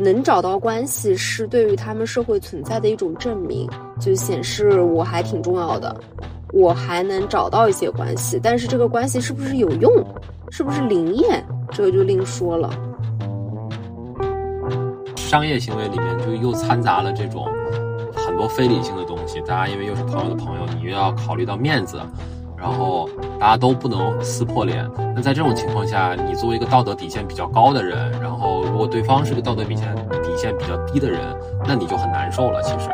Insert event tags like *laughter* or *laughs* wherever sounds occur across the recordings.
能找到关系是对于他们社会存在的一种证明，就显示我还挺重要的，我还能找到一些关系。但是这个关系是不是有用，是不是灵验，这个就另说了。商业行为里面就又掺杂了这种很多非理性的东西，大家因为又是朋友的朋友，你又要考虑到面子。然后大家都不能撕破脸。那在这种情况下，你作为一个道德底线比较高的人，然后如果对方是个道德底线底线比较低的人，那你就很难受了。其实，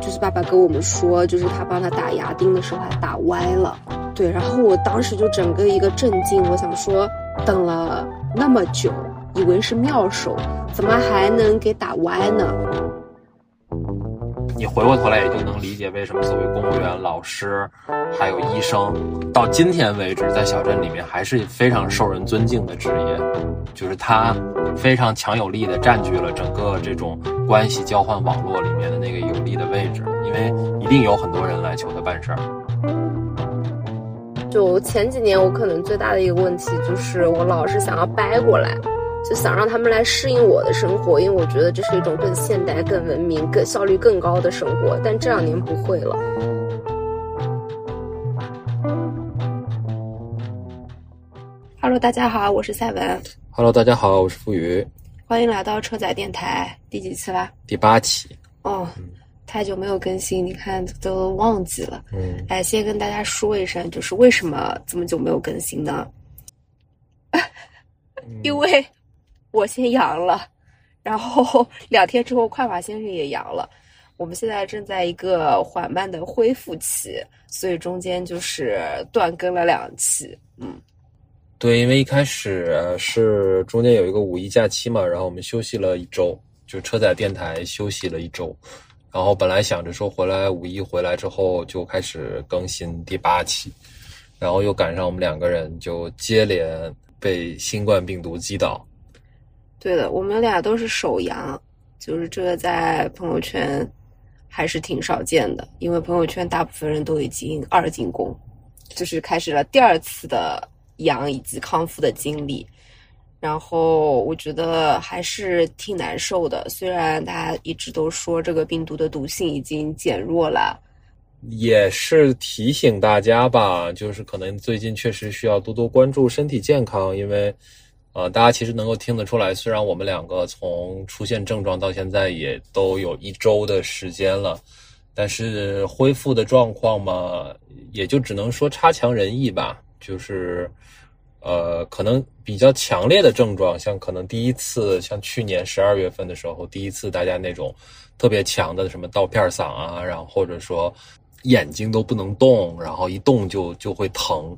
就是爸爸跟我们说，就是他帮他打牙钉的时候还打歪了。对，然后我当时就整个一个震惊，我想说，等了那么久，以为是妙手，怎么还能给打歪呢？你回过头来也就能理解为什么所谓公务员、老师，还有医生，到今天为止，在小镇里面还是非常受人尊敬的职业，就是他非常强有力的占据了整个这种关系交换网络里面的那个有利的位置，因为一定有很多人来求他办事儿。就前几年，我可能最大的一个问题就是我老是想要掰过来。就想让他们来适应我的生活，因为我觉得这是一种更现代、更文明、更效率更高的生活。但这两年不会了。Hello，大家好，我是赛文。Hello，大家好，我是付宇。欢迎来到车载电台，第几期啦？第八期。哦，太久没有更新，你看都忘记了。嗯。哎，先跟大家说一声，就是为什么这么久没有更新呢？*laughs* 因为。我先阳了，然后 *laughs* 两天之后，快马先生也阳了。我们现在正在一个缓慢的恢复期，所以中间就是断更了两期。嗯，对，因为一开始是中间有一个五一假期嘛，然后我们休息了一周，就车载电台休息了一周，然后本来想着说回来五一回来之后就开始更新第八期，然后又赶上我们两个人就接连被新冠病毒击倒。对的，我们俩都是手阳，就是这个在朋友圈还是挺少见的，因为朋友圈大部分人都已经二进宫，就是开始了第二次的阳以及康复的经历。然后我觉得还是挺难受的，虽然大家一直都说这个病毒的毒性已经减弱了，也是提醒大家吧，就是可能最近确实需要多多关注身体健康，因为。呃，大家其实能够听得出来，虽然我们两个从出现症状到现在也都有一周的时间了，但是恢复的状况嘛，也就只能说差强人意吧。就是，呃，可能比较强烈的症状，像可能第一次，像去年十二月份的时候，第一次大家那种特别强的什么刀片嗓啊，然后或者说眼睛都不能动，然后一动就就会疼。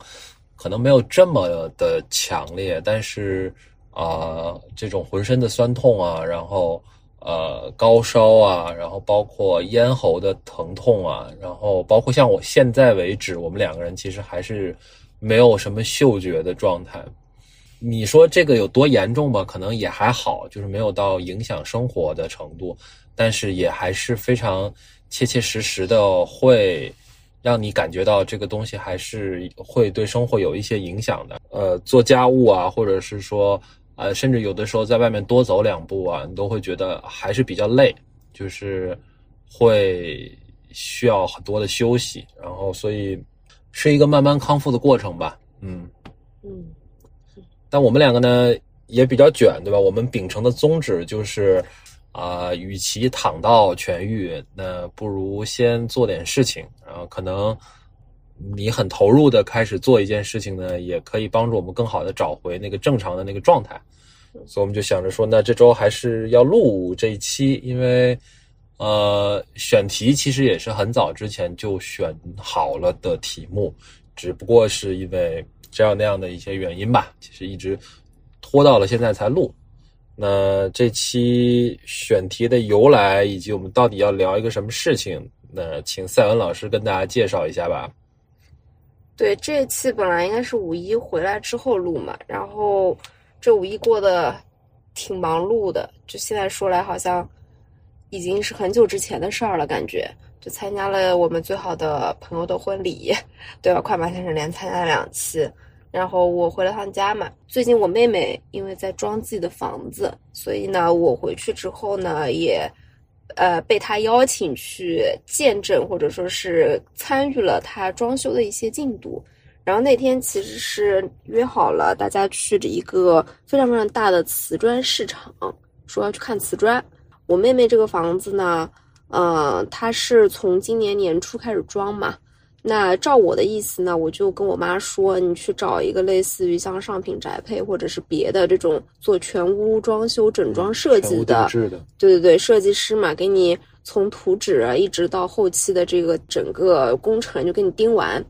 可能没有这么的强烈，但是啊，这种浑身的酸痛啊，然后呃高烧啊，然后包括咽喉的疼痛啊，然后包括像我现在为止，我们两个人其实还是没有什么嗅觉的状态。你说这个有多严重吧？可能也还好，就是没有到影响生活的程度，但是也还是非常切切实实的会。让你感觉到这个东西还是会对生活有一些影响的。呃，做家务啊，或者是说，呃，甚至有的时候在外面多走两步啊，你都会觉得还是比较累，就是会需要很多的休息。然后，所以是一个慢慢康复的过程吧。嗯嗯。但我们两个呢也比较卷，对吧？我们秉承的宗旨就是。啊，与其躺到痊愈，那不如先做点事情。然后可能你很投入的开始做一件事情呢，也可以帮助我们更好的找回那个正常的那个状态。所以我们就想着说，那这周还是要录这一期，因为呃，选题其实也是很早之前就选好了的题目，只不过是因为这样那样的一些原因吧，其实一直拖到了现在才录。那这期选题的由来，以及我们到底要聊一个什么事情？那请赛文老师跟大家介绍一下吧。对，这期本来应该是五一回来之后录嘛，然后这五一过得挺忙碌的，就现在说来好像已经是很久之前的事儿了，感觉就参加了我们最好的朋友的婚礼，*laughs* 对吧？快马先生连参加两期。然后我回了趟家嘛。最近我妹妹因为在装自己的房子，所以呢，我回去之后呢，也呃被她邀请去见证或者说是参与了她装修的一些进度。然后那天其实是约好了大家去的一个非常非常大的瓷砖市场，说要去看瓷砖。我妹妹这个房子呢，呃，她是从今年年初开始装嘛。那照我的意思呢，我就跟我妈说，你去找一个类似于像上品宅配或者是别的这种做全屋装修整装设计的，的，对对对，设计师嘛，给你从图纸一直到后期的这个整个工程就给你盯完，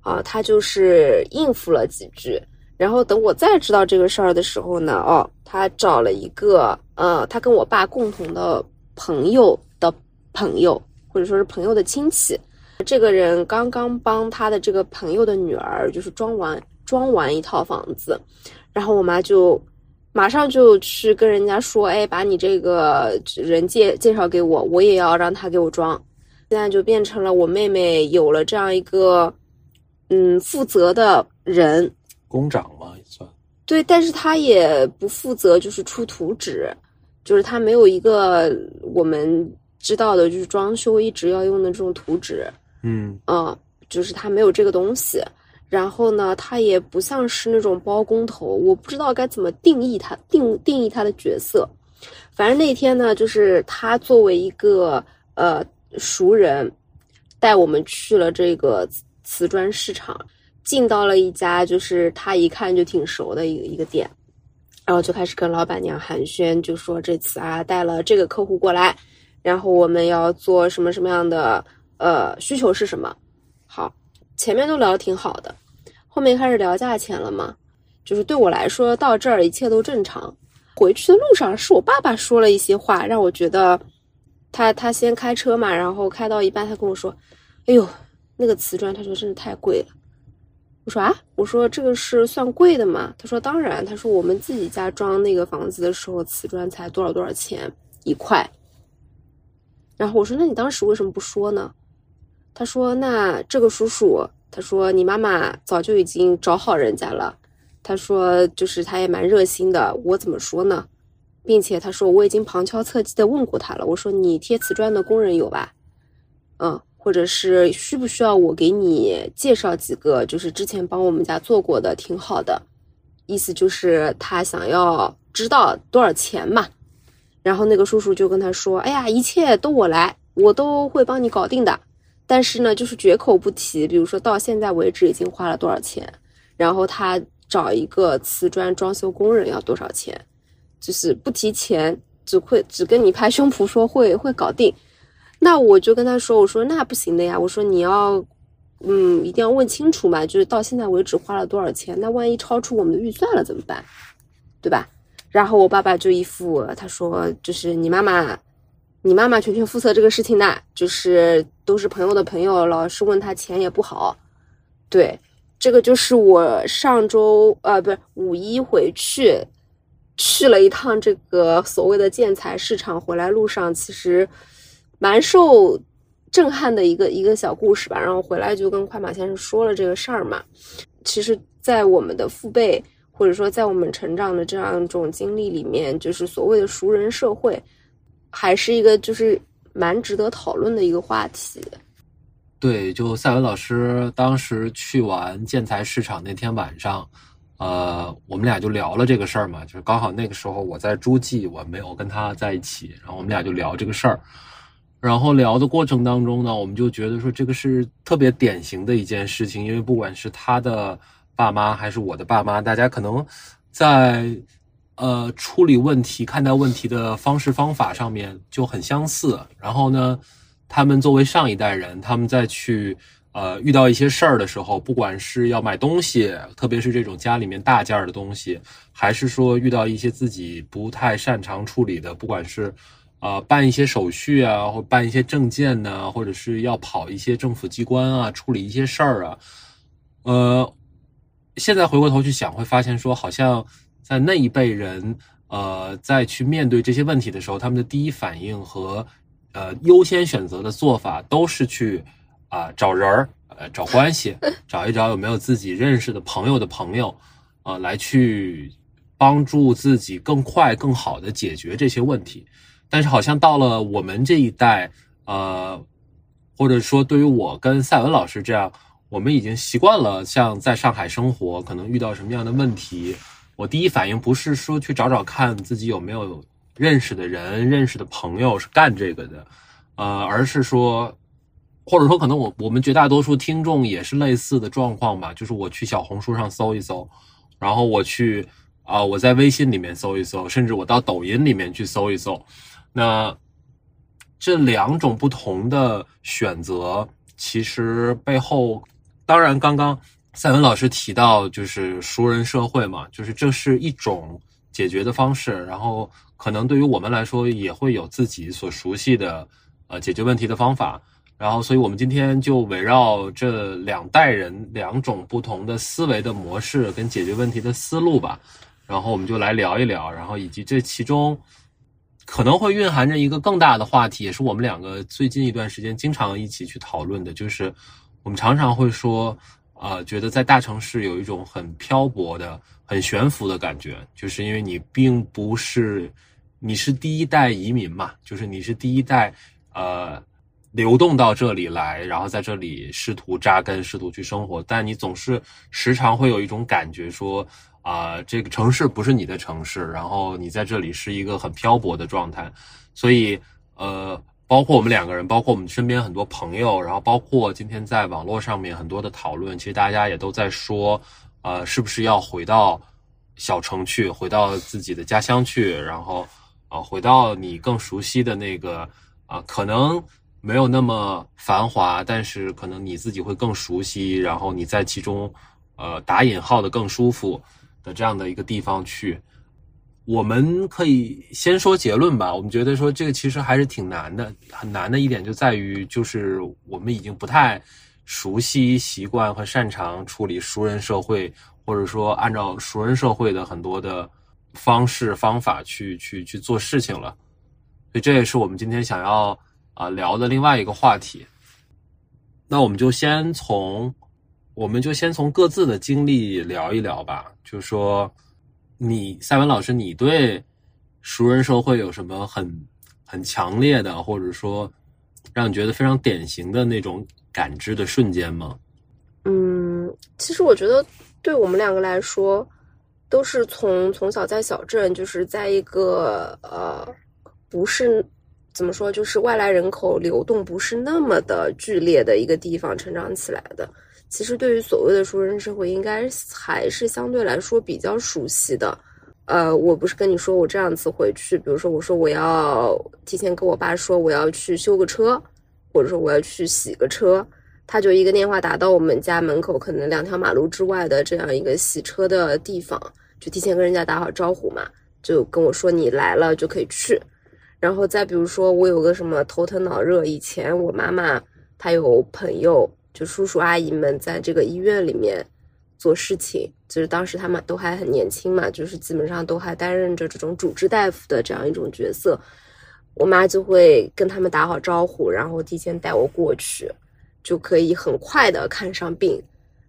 啊，他就是应付了几句，然后等我再知道这个事儿的时候呢，哦，他找了一个呃，他跟我爸共同的朋友的朋友，或者说是朋友的亲戚。这个人刚刚帮他的这个朋友的女儿，就是装完装完一套房子，然后我妈就马上就去跟人家说：“哎，把你这个人介介绍给我，我也要让他给我装。”现在就变成了我妹妹有了这样一个嗯负责的人，工长嘛也算对，但是他也不负责，就是出图纸，就是他没有一个我们知道的，就是装修一直要用的这种图纸。嗯啊，就是他没有这个东西，然后呢，他也不像是那种包工头，我不知道该怎么定义他定定义他的角色。反正那天呢，就是他作为一个呃熟人，带我们去了这个瓷砖市场，进到了一家就是他一看就挺熟的一个一个店，然后就开始跟老板娘寒暄，就说这次啊带了这个客户过来，然后我们要做什么什么样的。呃，需求是什么？好，前面都聊的挺好的，后面开始聊价钱了嘛？就是对我来说，到这儿一切都正常。回去的路上，是我爸爸说了一些话，让我觉得他他先开车嘛，然后开到一半，他跟我说：“哎呦，那个瓷砖，他说真的太贵了。”我说啊，我说这个是算贵的吗？他说当然，他说我们自己家装那个房子的时候，瓷砖才多少多少钱一块。然后我说，那你当时为什么不说呢？他说：“那这个叔叔，他说你妈妈早就已经找好人家了。他说，就是他也蛮热心的。我怎么说呢？并且他说我已经旁敲侧击的问过他了。我说你贴瓷砖的工人有吧？嗯，或者是需不需要我给你介绍几个？就是之前帮我们家做过的，挺好的。意思就是他想要知道多少钱嘛。然后那个叔叔就跟他说：哎呀，一切都我来，我都会帮你搞定的。”但是呢，就是绝口不提，比如说到现在为止已经花了多少钱，然后他找一个瓷砖装修工人要多少钱，就是不提钱，只会只跟你拍胸脯说会会搞定。那我就跟他说，我说那不行的呀，我说你要，嗯，一定要问清楚嘛，就是到现在为止花了多少钱，那万一超出我们的预算了怎么办，对吧？然后我爸爸就一副他说，就是你妈妈。你妈妈全权负责这个事情呢，就是都是朋友的朋友，老是问他钱也不好。对，这个就是我上周呃，不是五一回去去了一趟这个所谓的建材市场，回来路上其实蛮受震撼的一个一个小故事吧。然后回来就跟快马先生说了这个事儿嘛。其实，在我们的父辈或者说在我们成长的这样一种经历里面，就是所谓的熟人社会。还是一个就是蛮值得讨论的一个话题。对，就赛文老师当时去完建材市场那天晚上，呃，我们俩就聊了这个事儿嘛，就是刚好那个时候我在诸暨，我没有跟他在一起，然后我们俩就聊这个事儿。然后聊的过程当中呢，我们就觉得说这个是特别典型的一件事情，因为不管是他的爸妈还是我的爸妈，大家可能在。呃，处理问题、看待问题的方式方法上面就很相似。然后呢，他们作为上一代人，他们在去呃遇到一些事儿的时候，不管是要买东西，特别是这种家里面大件儿的东西，还是说遇到一些自己不太擅长处理的，不管是呃办一些手续啊，或办一些证件呢，或者是要跑一些政府机关啊，处理一些事儿啊，呃，现在回过头去想，会发现说好像。在那一辈人，呃，在去面对这些问题的时候，他们的第一反应和，呃，优先选择的做法都是去，啊、找人儿，呃，找关系，*laughs* 找一找有没有自己认识的朋友的朋友，啊、来去帮助自己更快、更好的解决这些问题。但是好像到了我们这一代，呃，或者说对于我跟赛文老师这样，我们已经习惯了像在上海生活，可能遇到什么样的问题，我第一反应不是说去找找看自己有没有认识的人、认识的朋友是干这个的，呃，而是说，或者说可能我我们绝大多数听众也是类似的状况吧，就是我去小红书上搜一搜，然后我去啊、我在微信里面搜一搜，甚至我到抖音里面去搜一搜，那这两种不同的选择，其实背后，当然刚刚赛文老师提到就是熟人社会嘛，就是这是一种解决的方式，然后可能对于我们来说也会有自己所熟悉的呃解决问题的方法，然后所以我们今天就围绕这两代人两种不同的思维的模式跟解决问题的思路吧，然后我们就来聊一聊，然后以及这其中。可能会蕴含着一个更大的话题，也是我们两个最近一段时间经常一起去讨论的，就是我们常常会说，呃，觉得在大城市有一种很漂泊的、很悬浮的感觉，就是因为你并不是，你是第一代移民嘛，就是你是第一代，呃，流动到这里来，然后在这里试图扎根、试图去生活，但你总是时常会有一种感觉说。啊、这个城市不是你的城市，然后你在这里是一个很漂泊的状态，所以呃，包括我们两个人，包括我们身边很多朋友，然后包括今天在网络上面很多的讨论，其实大家也都在说，呃，是不是要回到小城去，回到自己的家乡去，然后啊、呃回到你更熟悉的那个啊、可能没有那么繁华，但是可能你自己会更熟悉，然后你在其中呃打引号的更舒服。的这样的一个地方去，我们可以先说结论吧。我们觉得说这个其实还是挺难的，很难的一点就在于，就是我们已经不太熟悉、习惯和擅长处理熟人社会，或者说按照熟人社会的很多的方式方法去去去做事情了。所以这也是我们今天想要啊、聊的另外一个话题。那我们就先从。我们就先从各自的经历聊一聊吧。就说你赛文老师，你对熟人社会有什么很很强烈的，或者说让你觉得非常典型的那种感知的瞬间吗？嗯，其实我觉得对我们两个来说，都是从从小在小镇，就是在一个呃，不是怎么说，就是外来人口流动不是那么的剧烈的一个地方成长起来的。其实对于所谓的熟人社会，应该还是相对来说比较熟悉的。呃，我不是跟你说我这样子回去，比如说我说我要提前跟我爸说我要去修个车，或者说我要去洗个车，他就一个电话打到我们家门口，可能两条马路之外的这样一个洗车的地方，就提前跟人家打好招呼嘛，就跟我说你来了就可以去。然后再比如说我有个什么头疼脑热，以前我妈妈她有朋友。就叔叔阿姨们在这个医院里面做事情，就是当时他们都还很年轻嘛，就是基本上都还担任着这种主治大夫的这样一种角色。我妈就会跟他们打好招呼，然后提前带我过去，就可以很快的看上病。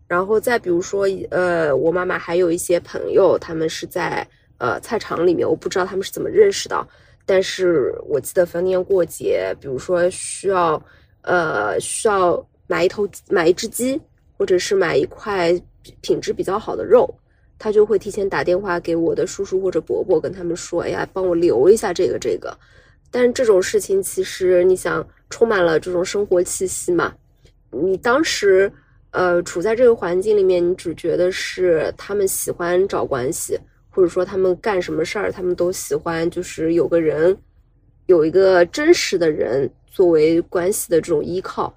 然后再比如说，呃，我妈妈还有一些朋友，他们是在呃菜场里面，我不知道他们是怎么认识的，但是我记得逢年过节，比如说需要呃需要。买一头买一只鸡，或者是买一块品质比较好的肉，他就会提前打电话给我的叔叔或者伯伯，跟他们说：“哎呀，帮我留一下这个这个。”但这种事情其实你想，充满了这种生活气息嘛。你当时呃处在这个环境里面，你只觉得是他们喜欢找关系，或者说他们干什么事儿，他们都喜欢就是有个人，有一个真实的人作为关系的这种依靠。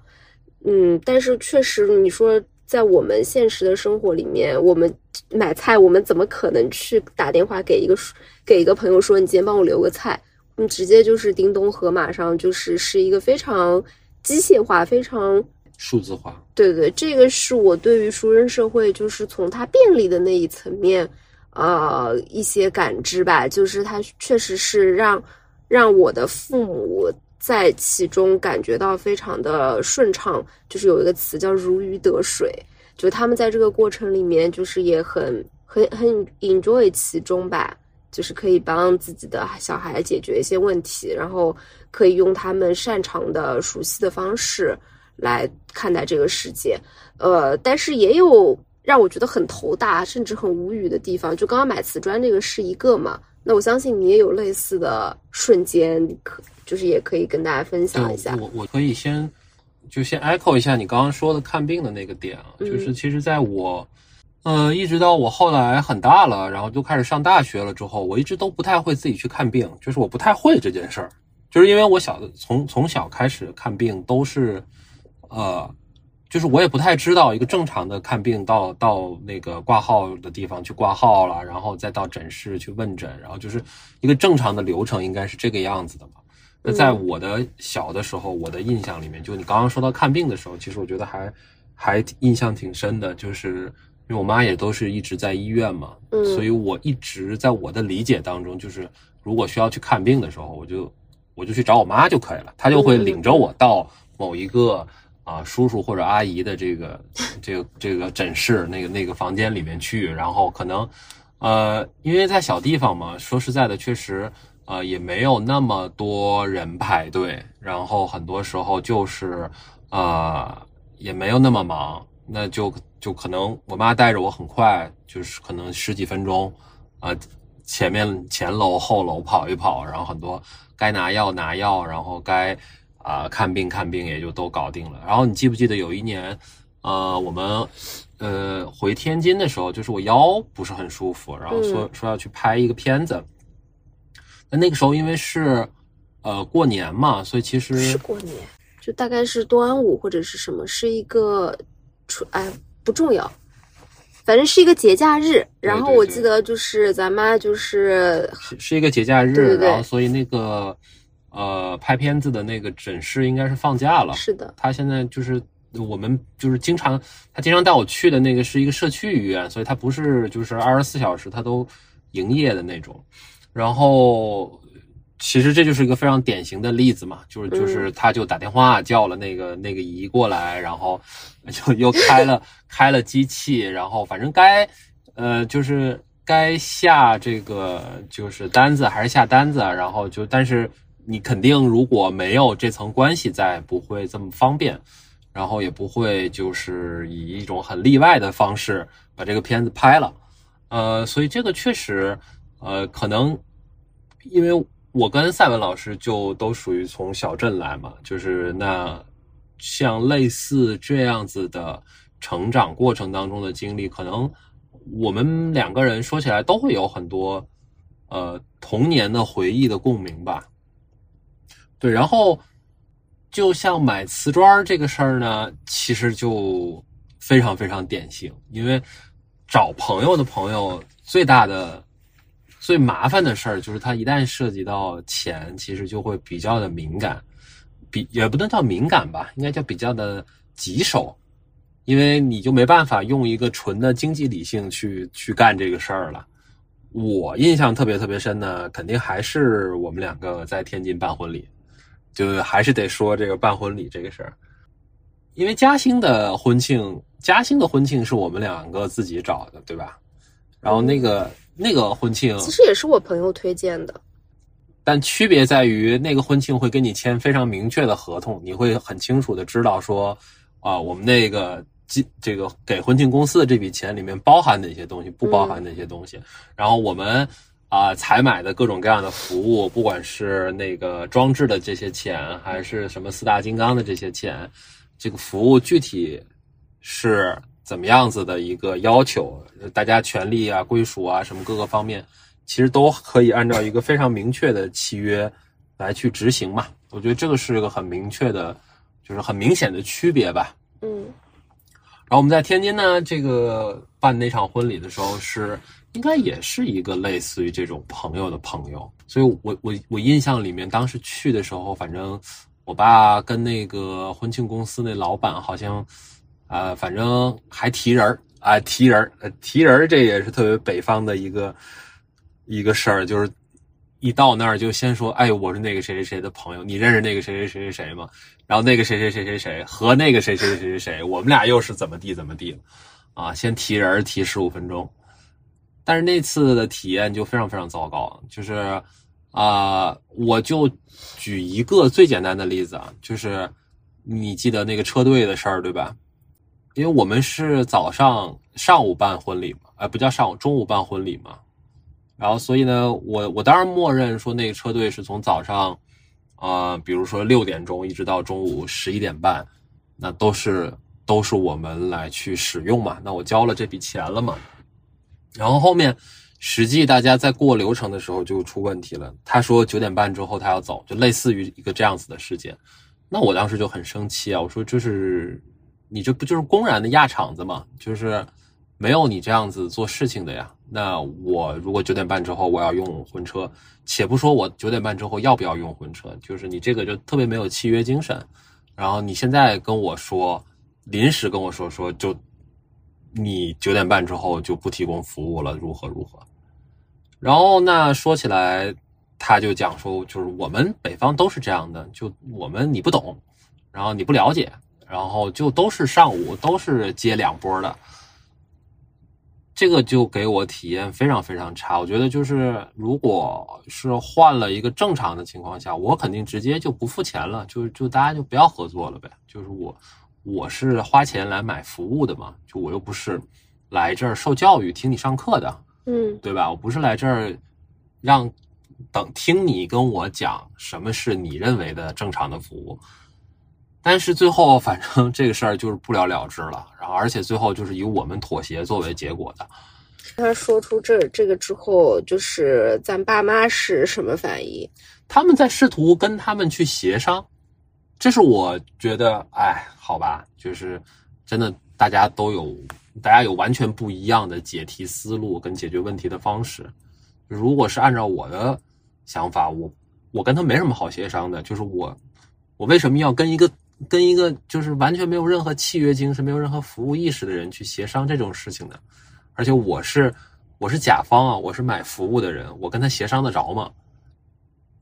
嗯，但是确实，你说在我们现实的生活里面，我们买菜，我们怎么可能去打电话给一个给一个朋友说你今天帮我留个菜？你直接就是叮咚盒马上就是是一个非常机械化、非常数字化。对对，这个是我对于熟人社会，就是从它便利的那一层面，呃，一些感知吧。就是它确实是让让我的父母。在其中感觉到非常的顺畅，就是有一个词叫如鱼得水，就他们在这个过程里面就是也很很很 enjoy 其中吧。就是可以帮自己的小孩解决一些问题，然后可以用他们擅长的、熟悉的方式来看待这个世界。呃，但是也有让我觉得很头大，甚至很无语的地方。就刚刚买瓷砖这个是一个嘛？那我相信你也有类似的瞬间，可就是也可以跟大家分享一下。我我可以先就先 echo 一下你刚刚说的看病的那个点啊，就是其实在我。呃，一直到我后来很大了，然后就开始上大学了之后，我一直都不太会自己去看病，就是我不太会这件事儿，就是因为我小的从从小开始看病都是，呃，就是我也不太知道一个正常的看病到到那个挂号的地方去挂号了，然后再到诊室去问诊，然后就是一个正常的流程应该是这个样子的嘛。那在我的小的时候，我的印象里面，就你刚刚说到看病的时候，其实我觉得还还印象挺深的，就是。因为我妈也都是一直在医院嘛，嗯，所以我一直在我的理解当中，就是如果需要去看病的时候，我就我就去找我妈就可以了，她就会领着我到某一个啊叔叔或者阿姨的这个这个这个诊室那个那个房间里面去，然后可能呃因为在小地方嘛，说实在的，确实呃也没有那么多人排队，然后很多时候就是呃也没有那么忙。那就就可能我妈带着我很快，就是可能十几分钟，啊，前面前楼后楼跑一跑，然后很多该拿药拿药，然后该啊看病看病也就都搞定了。然后你记不记得有一年，呃，我们呃回天津的时候，就是我腰不是很舒服，然后说说要去拍一个片子。那那个时候因为是呃过年嘛，所以其实是过年，就大概是端午或者是什么，是一个。出哎不重要，反正是一个节假日。然后我记得就是咱妈就是是是一个节假日，然后所以那个呃拍片子的那个诊室应该是放假了。是的，他现在就是我们就是经常他经常带我去的那个是一个社区医院，所以他不是就是二十四小时他都营业的那种。然后。其实这就是一个非常典型的例子嘛，就是就是他就打电话叫了那个那个姨过来，然后就又开了 *laughs* 开了机器，然后反正该呃就是该下这个就是单子还是下单子，然后就但是你肯定如果没有这层关系在，不会这么方便，然后也不会就是以一种很例外的方式把这个片子拍了，呃，所以这个确实呃可能因为。我跟赛文老师就都属于从小镇来嘛，就是那像类似这样子的成长过程当中的经历，可能我们两个人说起来都会有很多呃童年的回忆的共鸣吧。对，然后就像买瓷砖这个事儿呢，其实就非常非常典型，因为找朋友的朋友最大的。最麻烦的事儿就是，它一旦涉及到钱，其实就会比较的敏感，比也不能叫敏感吧，应该叫比较的棘手，因为你就没办法用一个纯的经济理性去去干这个事儿了。我印象特别特别深的，肯定还是我们两个在天津办婚礼，就还是得说这个办婚礼这个事儿，因为嘉兴的婚庆，嘉兴的婚庆是我们两个自己找的，对吧？然后那个。那个婚庆其实也是我朋友推荐的，但区别在于那个婚庆会跟你签非常明确的合同，你会很清楚的知道说，啊，我们那个这这个给婚庆公司的这笔钱里面包含哪些东西，不包含哪些东西。然后我们啊采买的各种各样的服务，不管是那个装置的这些钱，还是什么四大金刚的这些钱，这个服务具体是。怎么样子的一个要求？大家权利啊、归属啊，什么各个方面，其实都可以按照一个非常明确的契约来去执行嘛。我觉得这个是一个很明确的，就是很明显的区别吧。嗯。然后我们在天津呢，这个办那场婚礼的时候，是应该也是一个类似于这种朋友的朋友。所以我我我印象里面，当时去的时候，反正我爸跟那个婚庆公司那老板好像。啊，反正还提人儿啊，提人儿，提人儿，这也是特别北方的一个一个事儿，就是一到那儿就先说，哎，我是那个谁谁谁的朋友，你认识那个谁谁谁谁谁吗？然后那个谁谁谁谁谁和那个谁谁谁谁谁，我们俩又是怎么地怎么地啊？先提人儿提十五分钟，但是那次的体验就非常非常糟糕，就是啊，我就举一个最简单的例子啊，就是你记得那个车队的事儿对吧？因为我们是早上上午办婚礼嘛，哎，不叫上午，中午办婚礼嘛。然后，所以呢，我我当然默认说那个车队是从早上，啊，比如说六点钟一直到中午十一点半，那都是都是我们来去使用嘛。那我交了这笔钱了嘛。然后后面实际大家在过流程的时候就出问题了。他说九点半之后他要走，就类似于一个这样子的事件。那我当时就很生气啊，我说这是你这不就是公然的压场子吗？就是没有你这样子做事情的呀。那我如果九点半之后我要用婚车，且不说我九点半之后要不要用婚车，就是你这个就特别没有契约精神。然后你现在跟我说，临时跟我说说，就你九点半之后就不提供服务了，如何如何？然后那说起来，他就讲说，就是我们北方都是这样的，就我们你不懂，然后你不了解，然后就都是上午都是接两波的。这个就给我体验非常非常差。我觉得就是，如果是换了一个正常的情况下，我肯定直接就不付钱了，就就大家就不要合作了呗。就是我我是花钱来买服务的嘛，就我又不是来这儿受教育、听你上课的，嗯，对吧？我不是来这儿让等听你跟我讲什么是你认为的正常的服务。但是最后，反正这个事儿就是不了了之了。然后，而且最后就是以我们妥协作为结果的。他说出这这个之后，就是咱爸妈是什么反应？他们在试图跟他们去协商。这是我觉得，哎，好吧，就是真的，大家都有，大家有完全不一样的解题思路跟解决问题的方式。如果是按照我的想法，我我跟他没什么好协商的。就是我，我为什么要跟一个？跟一个就是完全没有任何契约精神、没有任何服务意识的人去协商这种事情的，而且我是我是甲方啊，我是买服务的人，我跟他协商得着吗？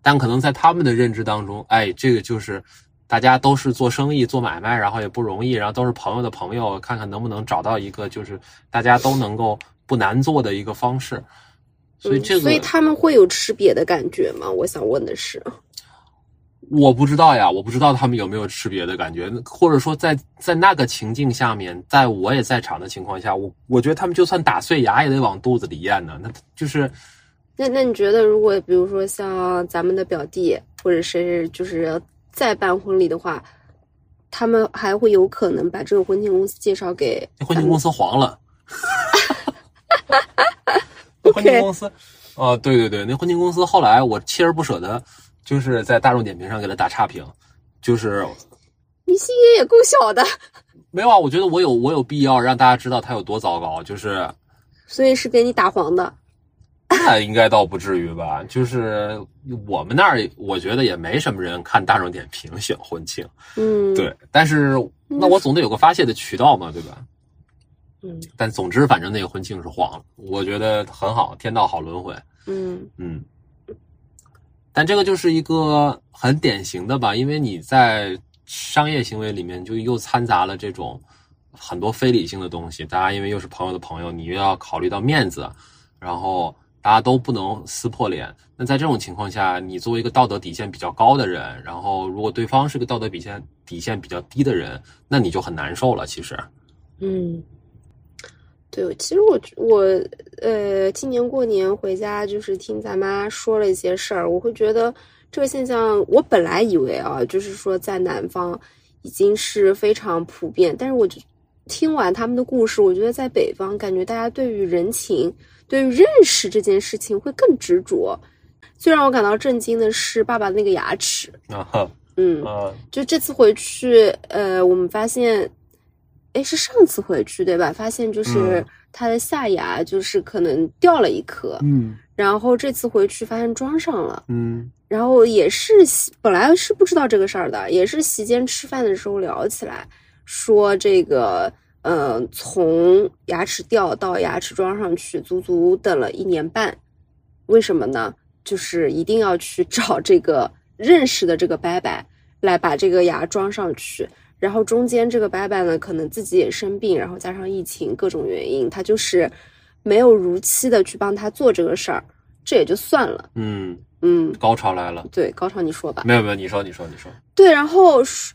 但可能在他们的认知当中，哎，这个就是大家都是做生意、做买卖，然后也不容易，然后都是朋友的朋友，看看能不能找到一个就是大家都能够不难做的一个方式。所以这个，所以他们会有吃瘪的感觉吗？我想问的是。我不知道呀，我不知道他们有没有吃别的感觉，或者说在在那个情境下面，在我也在场的情况下，我我觉得他们就算打碎牙也得往肚子里咽呢。那就是，那那你觉得，如果比如说像咱们的表弟或者谁就是再办婚礼的话，他们还会有可能把这个婚庆公司介绍给婚庆公司黄了？*laughs* 婚庆公司啊，对对对，那婚庆公司后来我锲而不舍的。就是在大众点评上给他打差评，就是你心眼也够小的。*laughs* 没有啊，我觉得我有我有必要让大家知道他有多糟糕，就是所以是给你打黄的。那应该倒不至于吧？就是我们那儿，我觉得也没什么人看大众点评选婚庆。嗯，对。但是那我总得有个发泄的渠道嘛，对吧？嗯。但总之，反正那个婚庆是黄了，我觉得很好，天道好轮回。嗯嗯。但这个就是一个很典型的吧，因为你在商业行为里面就又掺杂了这种很多非理性的东西。大家因为又是朋友的朋友，你又要考虑到面子，然后大家都不能撕破脸。那在这种情况下，你作为一个道德底线比较高的人，然后如果对方是个道德底线底线比较低的人，那你就很难受了。其实，嗯。对，其实我我呃，今年过年回家就是听咱妈说了一些事儿，我会觉得这个现象，我本来以为啊，就是说在南方已经是非常普遍，但是我就听完他们的故事，我觉得在北方，感觉大家对于人情、对于认识这件事情会更执着。最让我感到震惊的是爸爸那个牙齿啊，嗯，就这次回去，呃，我们发现。哎，是上次回去对吧？发现就是他的下牙就是可能掉了一颗，嗯，然后这次回去发现装上了，嗯，然后也是本来是不知道这个事儿的，也是席间吃饭的时候聊起来，说这个，呃，从牙齿掉到牙齿装上去，足足等了一年半，为什么呢？就是一定要去 *laughs* 找这个认识的这个伯伯来把这个牙装上去。然后中间这个伯伯呢，可能自己也生病，然后加上疫情各种原因，他就是没有如期的去帮他做这个事儿，这也就算了。嗯，嗯，高潮来了。对，高潮你说吧。没有没有，你说你说你说。对，然后是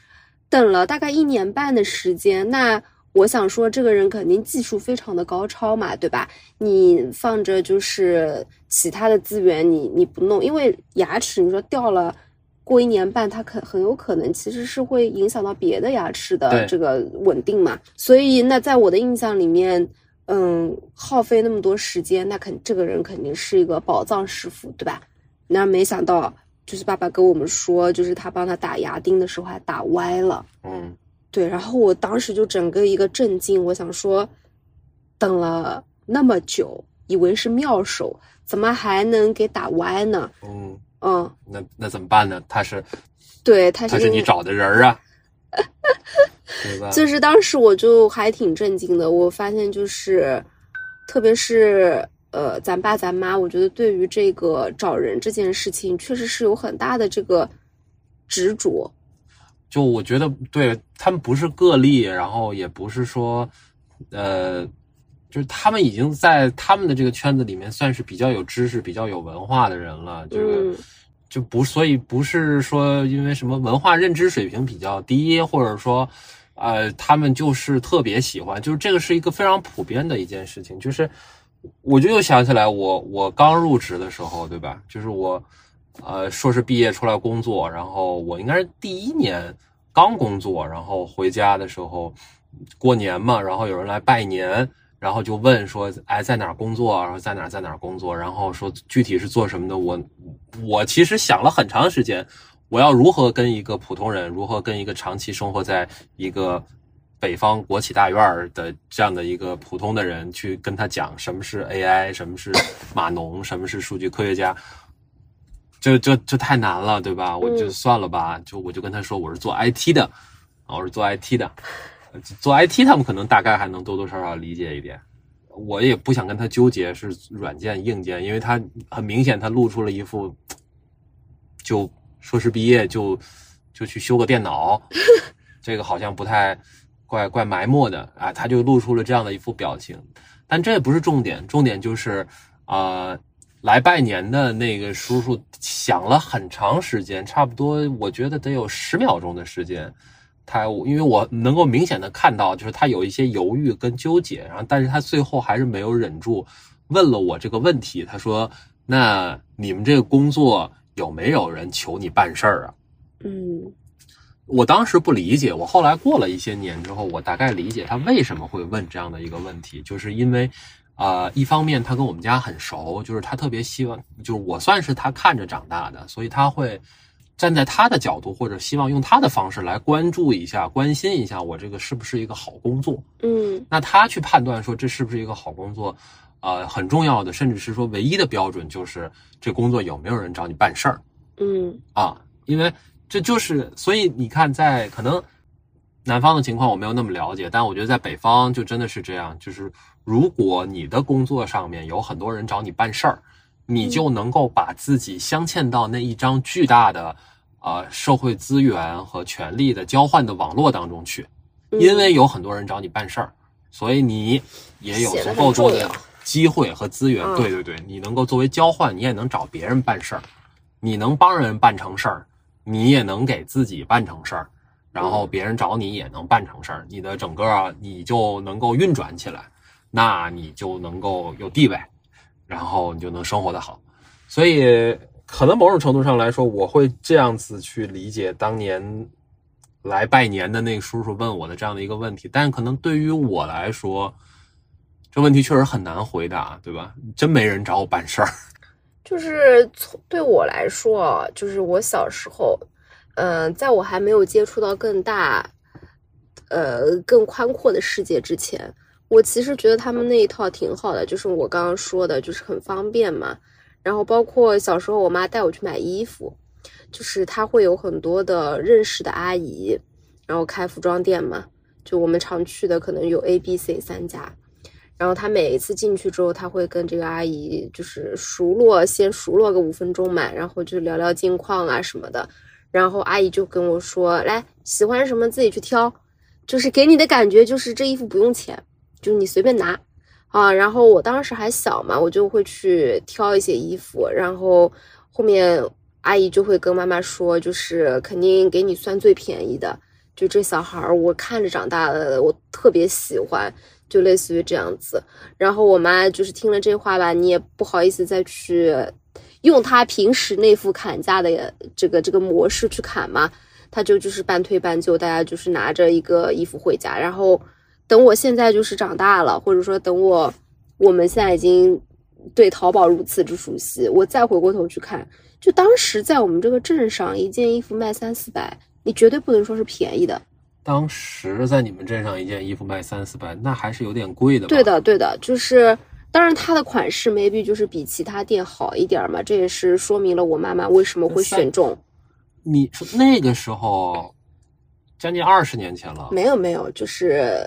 等了大概一年半的时间，那我想说，这个人肯定技术非常的高超嘛，对吧？你放着就是其他的资源，你你不弄，因为牙齿你说掉了，过一年半，它可很有可能其实是会影响到别的牙齿的这个稳定嘛。所以那在我的印象里面，嗯，耗费那么多时间，那肯这个人肯定是一个宝藏师傅，对吧？那没想到，就是爸爸跟我们说，就是他帮他打牙钉的时候还打歪了。嗯，对，然后我当时就整个一个震惊，我想说，等了那么久，以为是妙手，怎么还能给打歪呢？嗯，嗯，那那怎么办呢？他是对，他他是因为是你找的人儿啊，*laughs* 对吧？就是当时我就还挺震惊的，我发现就是，特别是呃，咱爸咱妈，我觉得对于这个找人这件事情，确实是有很大的这个执着。就我觉得，对他们不是个例，然后也不是说，呃，就是他们已经在他们的这个圈子里面算是比较有知识、比较有文化的人了。这个、嗯就不，所以不是说因为什么文化认知水平比较低，或者说，呃，他们就是特别喜欢，就是这个是一个非常普遍的一件事情。就是我就又想起来我，我刚入职的时候，对吧？就是我。呃，硕士毕业出来工作，然后我应该是第一年刚工作，然后回家的时候过年嘛，然后有人来拜年，然后就问说，哎，在哪儿工作？然后在哪儿在哪儿工作？然后说具体是做什么的。我我其实想了很长时间，我要如何跟一个普通人，如何跟一个长期生活在一个北方国企大院儿的这样的一个普通的人去跟他讲什么是 AI，什么是码农，什么是数据科学家。这这这太难了，对吧？我就算了吧，就我就跟他说我是做 IT 的，啊，我是做 IT 的，做 IT 他们可能大概还能多多少少理解一点。我也不想跟他纠结是软件硬件，因为他很明显他露出了一副就硕士毕业就就去修个电脑，*laughs* 这个好像不太怪怪埋没的啊，他就露出了这样的一副表情。但这也不是重点，重点就是啊。呃来拜年的那个叔叔想了很长时间，差不多我觉得得有十秒钟的时间。他因为我能够明显的看到，就是他有一些犹豫跟纠结，然后但是他最后还是没有忍住，问了我这个问题。他说：“那你们这个工作有没有人求你办事儿啊？”嗯，我当时不理解，我后来过了一些年之后，我大概理解他为什么会问这样的一个问题，就是因为。呃，一方面他跟我们家很熟，就是他特别希望，就是我算是他看着长大的，所以他会站在他的角度，或者希望用他的方式来关注一下、关心一下我这个是不是一个好工作。嗯，那他去判断说这是不是一个好工作，呃，很重要的，甚至是说唯一的标准就是这工作有没有人找你办事儿。嗯啊，因为这就是，所以你看，在可能南方的情况我没有那么了解，但我觉得在北方就真的是这样，就是。如果你的工作上面有很多人找你办事儿，你就能够把自己镶嵌到那一张巨大的呃社会资源和权力的交换的网络当中去，因为有很多人找你办事儿，所以你也有足够多的机会和资源。对对对，你能够作为交换，你也能找别人办事儿，你能帮人办成事儿，你也能给自己办成事儿，然后别人找你也能办成事儿，你的整个你就能够运转起来。那你就能够有地位，然后你就能生活的好，所以可能某种程度上来说，我会这样子去理解当年来拜年的那个叔叔问我的这样的一个问题。但可能对于我来说，这问题确实很难回答，对吧？真没人找我办事儿。*laughs* 就是从对我来说，就是我小时候，嗯、呃，在我还没有接触到更大、呃更宽阔的世界之前。我其实觉得他们那一套挺好的，就是我刚刚说的，就是很方便嘛。然后包括小时候我妈带我去买衣服，就是她会有很多的认识的阿姨，然后开服装店嘛，就我们常去的可能有 A、B、C 三家。然后他每一次进去之后，他会跟这个阿姨就是熟络，先熟络个五分钟嘛，然后就聊聊近况啊什么的。然后阿姨就跟我说：“来，喜欢什么自己去挑，就是给你的感觉就是这衣服不用钱，就是你随便拿啊。”然后我当时还小嘛，我就会去挑一些衣服，然后后面阿姨就会跟妈妈说，就是肯定给你算最便宜的。就这小孩儿，我看着长大的，我特别喜欢，就类似于这样子。然后我妈就是听了这话吧，你也不好意思再去用她平时那副砍价的这个这个模式去砍嘛，她就就是半推半就，大家就是拿着一个衣服回家。然后等我现在就是长大了，或者说等我我们现在已经对淘宝如此之熟悉，我再回过头去看，就当时在我们这个镇上，一件衣服卖三四百。你绝对不能说是便宜的。当时在你们镇上一件衣服卖三四百，那还是有点贵的。对的，对的，就是当然它的款式 maybe 就是比其他店好一点嘛，这也是说明了我妈妈为什么会选中。你说那个时候将近二十年前了？没有没有，就是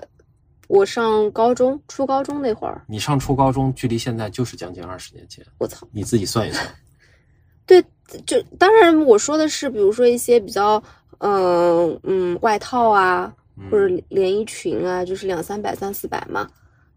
我上高中、初高中那会儿。你上初高中，距离现在就是将近二十年前。我操！你自己算一算。对，就当然我说的是，比如说一些比较。嗯嗯，外套啊，或者连衣裙啊，就是两三百、三四百嘛。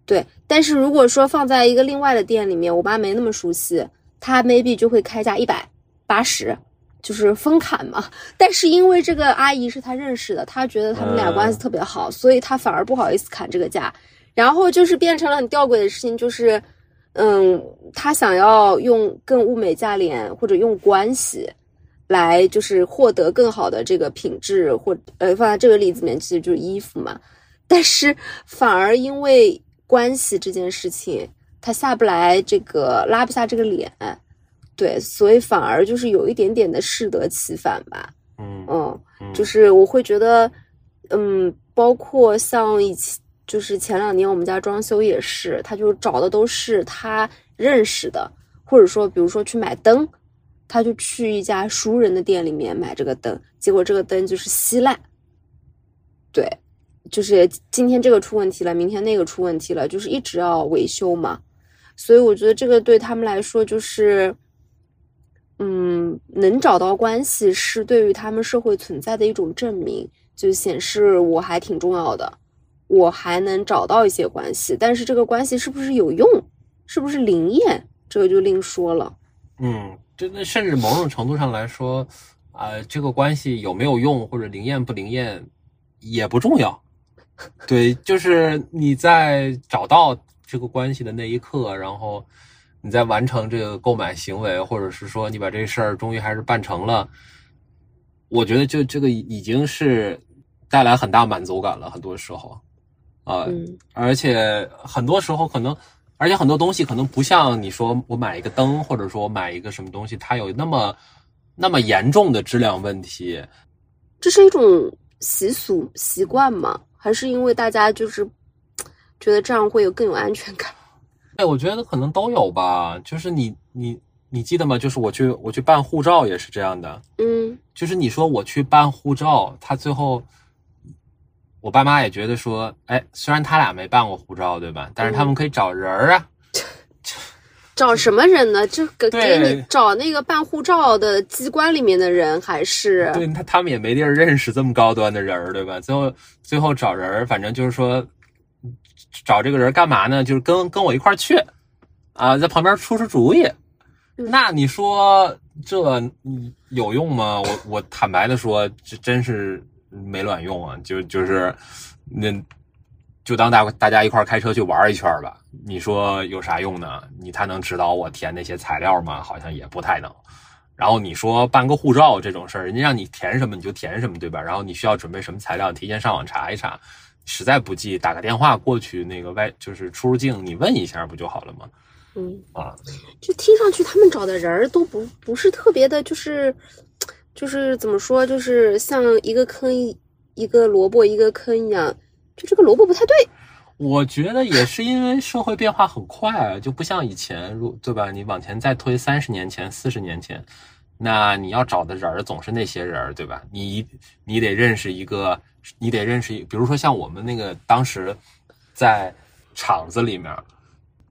对，但是如果说放在一个另外的店里面，我妈没那么熟悉，她 maybe 就会开价一百八十，就是疯砍嘛。但是因为这个阿姨是他认识的，他觉得他们俩关系特别好，所以他反而不好意思砍这个价。然后就是变成了很吊诡的事情，就是，嗯，他想要用更物美价廉或者用关系。来就是获得更好的这个品质，或呃放在这个例子里面，其实就是衣服嘛。但是反而因为关系这件事情，他下不来这个拉不下这个脸，对，所以反而就是有一点点的适得其反吧。嗯嗯，就是我会觉得，嗯，包括像以前，就是前两年我们家装修也是，他就找的都是他认识的，或者说比如说去买灯。他就去一家熟人的店里面买这个灯，结果这个灯就是稀烂。对，就是今天这个出问题了，明天那个出问题了，就是一直要维修嘛。所以我觉得这个对他们来说就是，嗯，能找到关系是对于他们社会存在的一种证明，就显示我还挺重要的，我还能找到一些关系。但是这个关系是不是有用，是不是灵验，这个就另说了。嗯。真的，甚至某种程度上来说，啊，这个关系有没有用或者灵验不灵验，也不重要。对，就是你在找到这个关系的那一刻，然后你在完成这个购买行为，或者是说你把这事儿终于还是办成了，我觉得就这个已经是带来很大满足感了。很多时候，啊，而且很多时候可能。而且很多东西可能不像你说我买一个灯，或者说我买一个什么东西，它有那么那么严重的质量问题。这是一种习俗习惯吗？还是因为大家就是觉得这样会有更有安全感？哎，我觉得可能都有吧。就是你你你记得吗？就是我去我去办护照也是这样的。嗯，就是你说我去办护照，他最后。我爸妈也觉得说，哎，虽然他俩没办过护照，对吧？但是他们可以找人儿啊。*laughs* *laughs* 找什么人呢？就给给你找那个办护照的机关里面的人，还是？对他，他们也没地儿认识这么高端的人儿，对吧？最后，最后找人儿，反正就是说，找这个人干嘛呢？就是跟跟我一块儿去，啊，在旁边出出主意。那你说这有用吗？我我坦白的说，这真是。没卵用啊！就就是，那就当大大家一块开车去玩一圈吧。你说有啥用呢？你他能指导我填那些材料吗？好像也不太能。然后你说办个护照这种事儿，人家让你填什么你就填什么，对吧？然后你需要准备什么材料，提前上网查一查。实在不济，打个电话过去那个外就是出入境，你问一下不就好了吗？嗯啊，就听上去他们找的人都不不是特别的，就是。就是怎么说，就是像一个坑，一个萝卜一个坑一样，就这个萝卜不太对。我觉得也是因为社会变化很快，就不像以前，如对吧？你往前再推三十年前、四十年前，那你要找的人儿总是那些人儿，对吧？你你得认识一个，你得认识一，比如说像我们那个当时在厂子里面，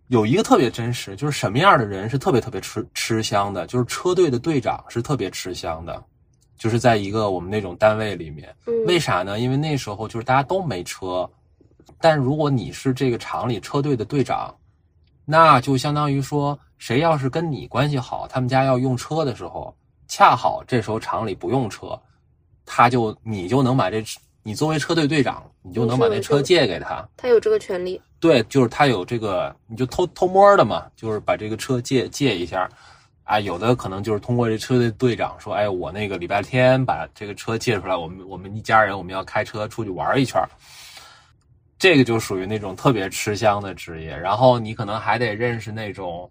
有一个特别真实，就是什么样的人是特别特别吃吃香的，就是车队的队长是特别吃香的，就是在一个我们那种单位里面，嗯为啥呢？因为那时候就是大家都没车，但如果你是这个厂里车队的队长，那就相当于说，谁要是跟你关系好，他们家要用车的时候，恰好这时候厂里不用车，他就你就能把这，你作为车队队长，你就能把那车借给他。他有这个权利。对，就是他有这个，你就偷偷摸的嘛，就是把这个车借借一下。啊，有的可能就是通过这车队队长说，哎，我那个礼拜天把这个车借出来，我们我们一家人我们要开车出去玩一圈。这个就属于那种特别吃香的职业，然后你可能还得认识那种，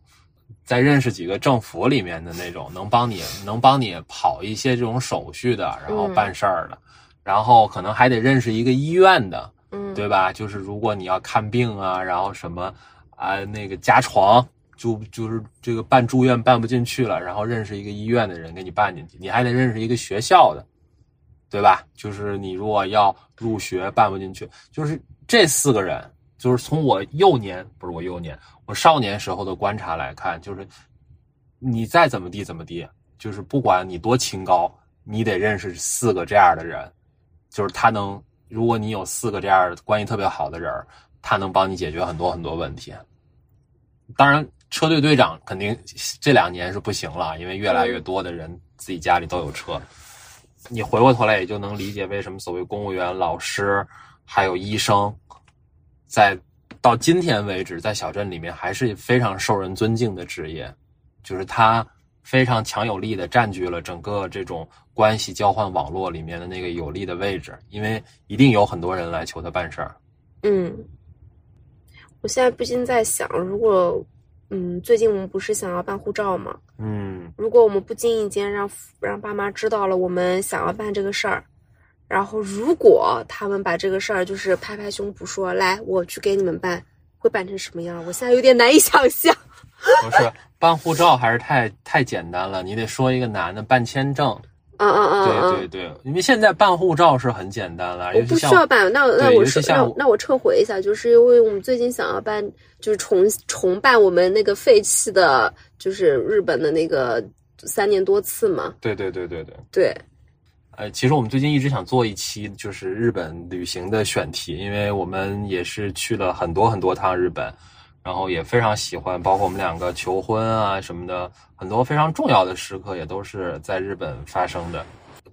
再认识几个政府里面的那种能帮你能帮你跑一些这种手续的，然后办事儿的，然后可能还得认识一个医院的，嗯，对吧？就是如果你要看病啊，然后什么啊那个加床，就就是这个办住院办不进去了，然后认识一个医院的人给你办进去，你还得认识一个学校的，对吧？就是你如果要入学办不进去，就是这四个人，就是从我幼年不是我幼年，我少年时候的观察来看，就是你再怎么地怎么地，就是不管你多清高，你得认识四个这样的人，就是他能，如果你有四个这样关系特别好的人，他能帮你解决很多很多问题。当然，车队队长肯定这两年是不行了，因为越来越多的人自己家里都有车。你回过头来也就能理解为什么所谓公务员、老师还有医生，在到今天为止，在小镇里面还是非常受人尊敬的职业，就是他非常强有力的占据了整个这种关系交换网络里面的那个有利的位置，因为一定有很多人来求他办事儿。嗯，我现在不禁在想，如果嗯，最近我们不是想要办护照吗？嗯如果我们不经意间让让爸妈知道了我们想要办这个事儿，然后如果他们把这个事儿就是拍拍胸脯说来，我去给你们办，会办成什么样？我现在有点难以想象。不是办护照还是太太简单了，你得说一个难的办签证。嗯嗯嗯对嗯，对对，因为现在办护照是很简单了，我不需要办，那那我是像那那我撤回一下，就是因为我们最近想要办，就是重重办我们那个废弃的，就是日本的那个三年多次嘛。对对对对对。对，呃，其实我们最近一直想做一期就是日本旅行的选题，因为我们也是去了很多很多趟日本，然后也非常喜欢，包括我们两个求婚啊什么的，很多非常重要的时刻也都是在日本发生的。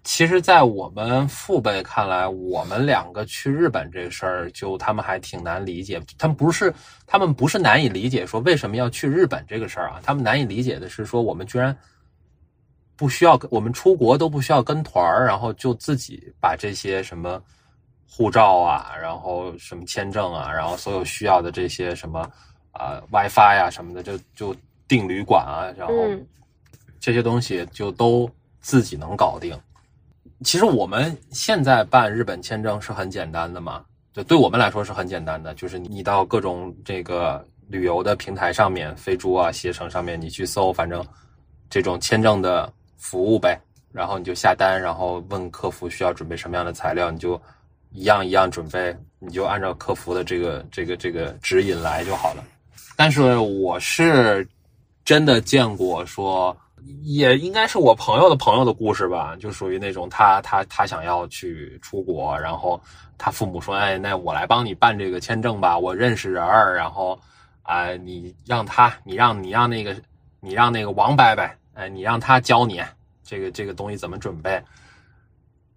其实，在我们父辈看来，我们两个去日本这事儿，就他们还挺难理解。他们不是，他们不是难以理解说为什么要去日本这个事儿啊，他们难以理解的是说我们居然不需要，我们出国都不需要跟团儿，然后就自己把这些什么护照啊，然后什么签证啊，然后所有需要的这些什么啊、WiFi 呀、什么的，就就订旅馆啊，然后嗯这些东西就都自己能搞定。其实我们现在办日本签证是很简单的嘛，就对我们来说是很简单的，就是你到各种这个旅游的平台上面，飞猪啊、携程上面你去搜，反正这种签证的服务呗，然后你就下单，然后问客服需要准备什么样的材料，你就一样一样准备，你就按照客服的这个这个这个指引来就好了。但是我是真的见过说，也应该是我朋友的朋友的故事吧，就属于那种他他他想要去出国，然后他父母说，哎，那我来帮你办这个签证吧，我认识人儿，然后啊、你让他，你让你让那个你让那个王伯伯，哎，你让他教你这个这个东西怎么准备，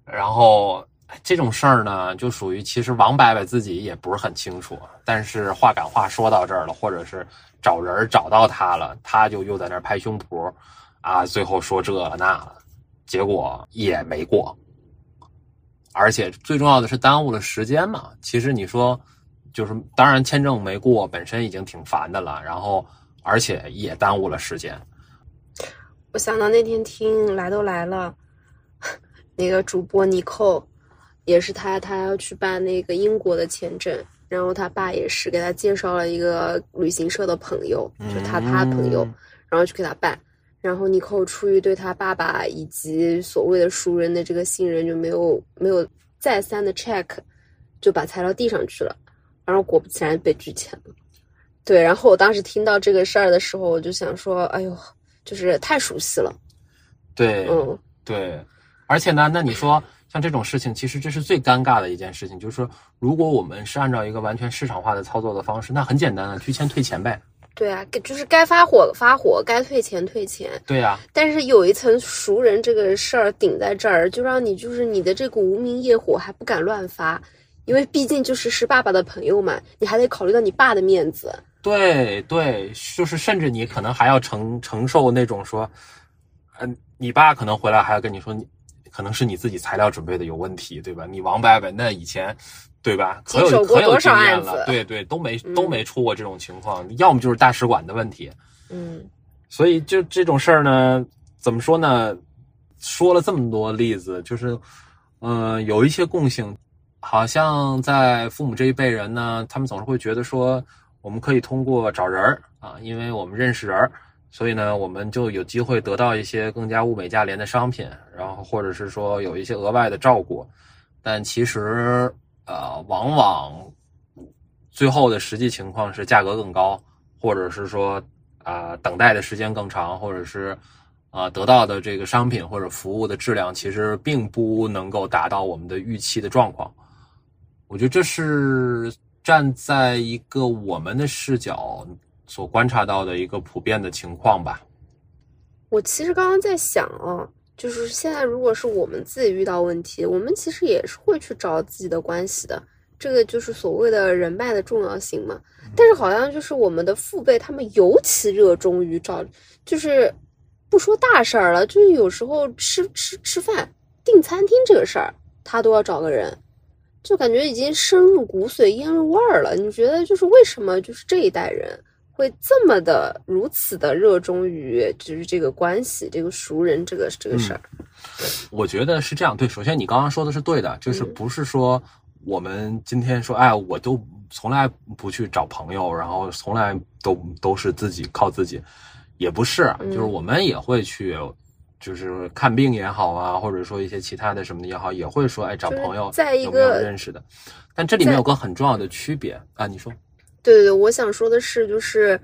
然后。这种事儿呢，就属于其实王伯伯自己也不是很清楚，但是话赶话说到这儿了，或者是找人找到他了，他就又在那儿拍胸脯，啊，最后说这了那了，结果也没过，而且最重要的是耽误了时间嘛。其实你说，就是当然签证没过本身已经挺烦的了，然后而且也耽误了时间。我想到那天听来都来了，*laughs* 那个主播尼寇，也是他，他要去办那个英国的签证，然后他爸也是给他介绍了一个旅行社的朋友，就他他朋友，然后去给他办。然后尼寇出于对他爸爸以及所谓的熟人的这个信任，就没有没有再三的 check，就把材料递上去了。然后果不其然被拒签了。对，然后我当时听到这个事儿的时候，我就想说，哎呦，就是太熟悉了。对，嗯，对，而且呢，那你说像这种事情，其实这是最尴尬的一件事情，就是说，如果我们是按照一个完全市场化的操作的方式，那很简单啊，拒签退钱呗。对啊，给就是该发火发火，该退钱退钱。对啊、但是有一层熟人这个事儿顶在这儿，就让你就是你的这股无名业火还不敢乱发，因为毕竟就是是爸爸的朋友嘛，你还得考虑到你爸的面子。对对，就是甚至你可能还要承承受那种说，嗯、你爸可能回来还要跟你说你。可能是你自己材料准备的有问题，对吧？你王伯伯那以前，对吧？可有可有经验了，对对，都没嗯都没出过这种情况，要么就是大使馆的问题。嗯所以就这种事儿呢，怎么说呢？说了这么多例子，就是，嗯、有一些共性，好像在父母这一辈人呢，他们总是会觉得说，我们可以通过找人儿啊，因为我们认识人儿，所以呢，我们就有机会得到一些更加物美价廉的商品，然后或者是说有一些额外的照顾，但其实呃，往往最后的实际情况是价格更高，或者是说啊、等待的时间更长，或者是啊、得到的这个商品或者服务的质量其实并不能够达到我们的预期的状况。我觉得这是站在一个我们的视角所观察到的一个普遍的情况吧。我其实刚刚在想啊，就是现在如果是我们自己遇到问题，我们其实也是会去找自己的关系的，这个就是所谓的人脉的重要性嘛。但是好像就是我们的父辈他们尤其热衷于找，就是不说大事儿了，就是有时候吃吃吃饭订餐厅这个事儿，他都要找个人。就感觉已经深入骨髓、腌入味儿了。你觉得就是为什么就是这一代人会这么的如此的热衷于就是这个关系、这个熟人这个这个事儿？我觉得是这样，对，首先你刚刚说的是对的，就是嗯。不是说我们今天说，哎，我都从来不去找朋友，然后从来都都是自己靠自己，也不是，嗯。就是我们也会去，就是看病也好啊，或者说一些其他的什么的也好，也会说，哎，找朋友在一有没有个认识的，但这里面有个很重要的区别啊，你说，对对对，我想说的是，就是，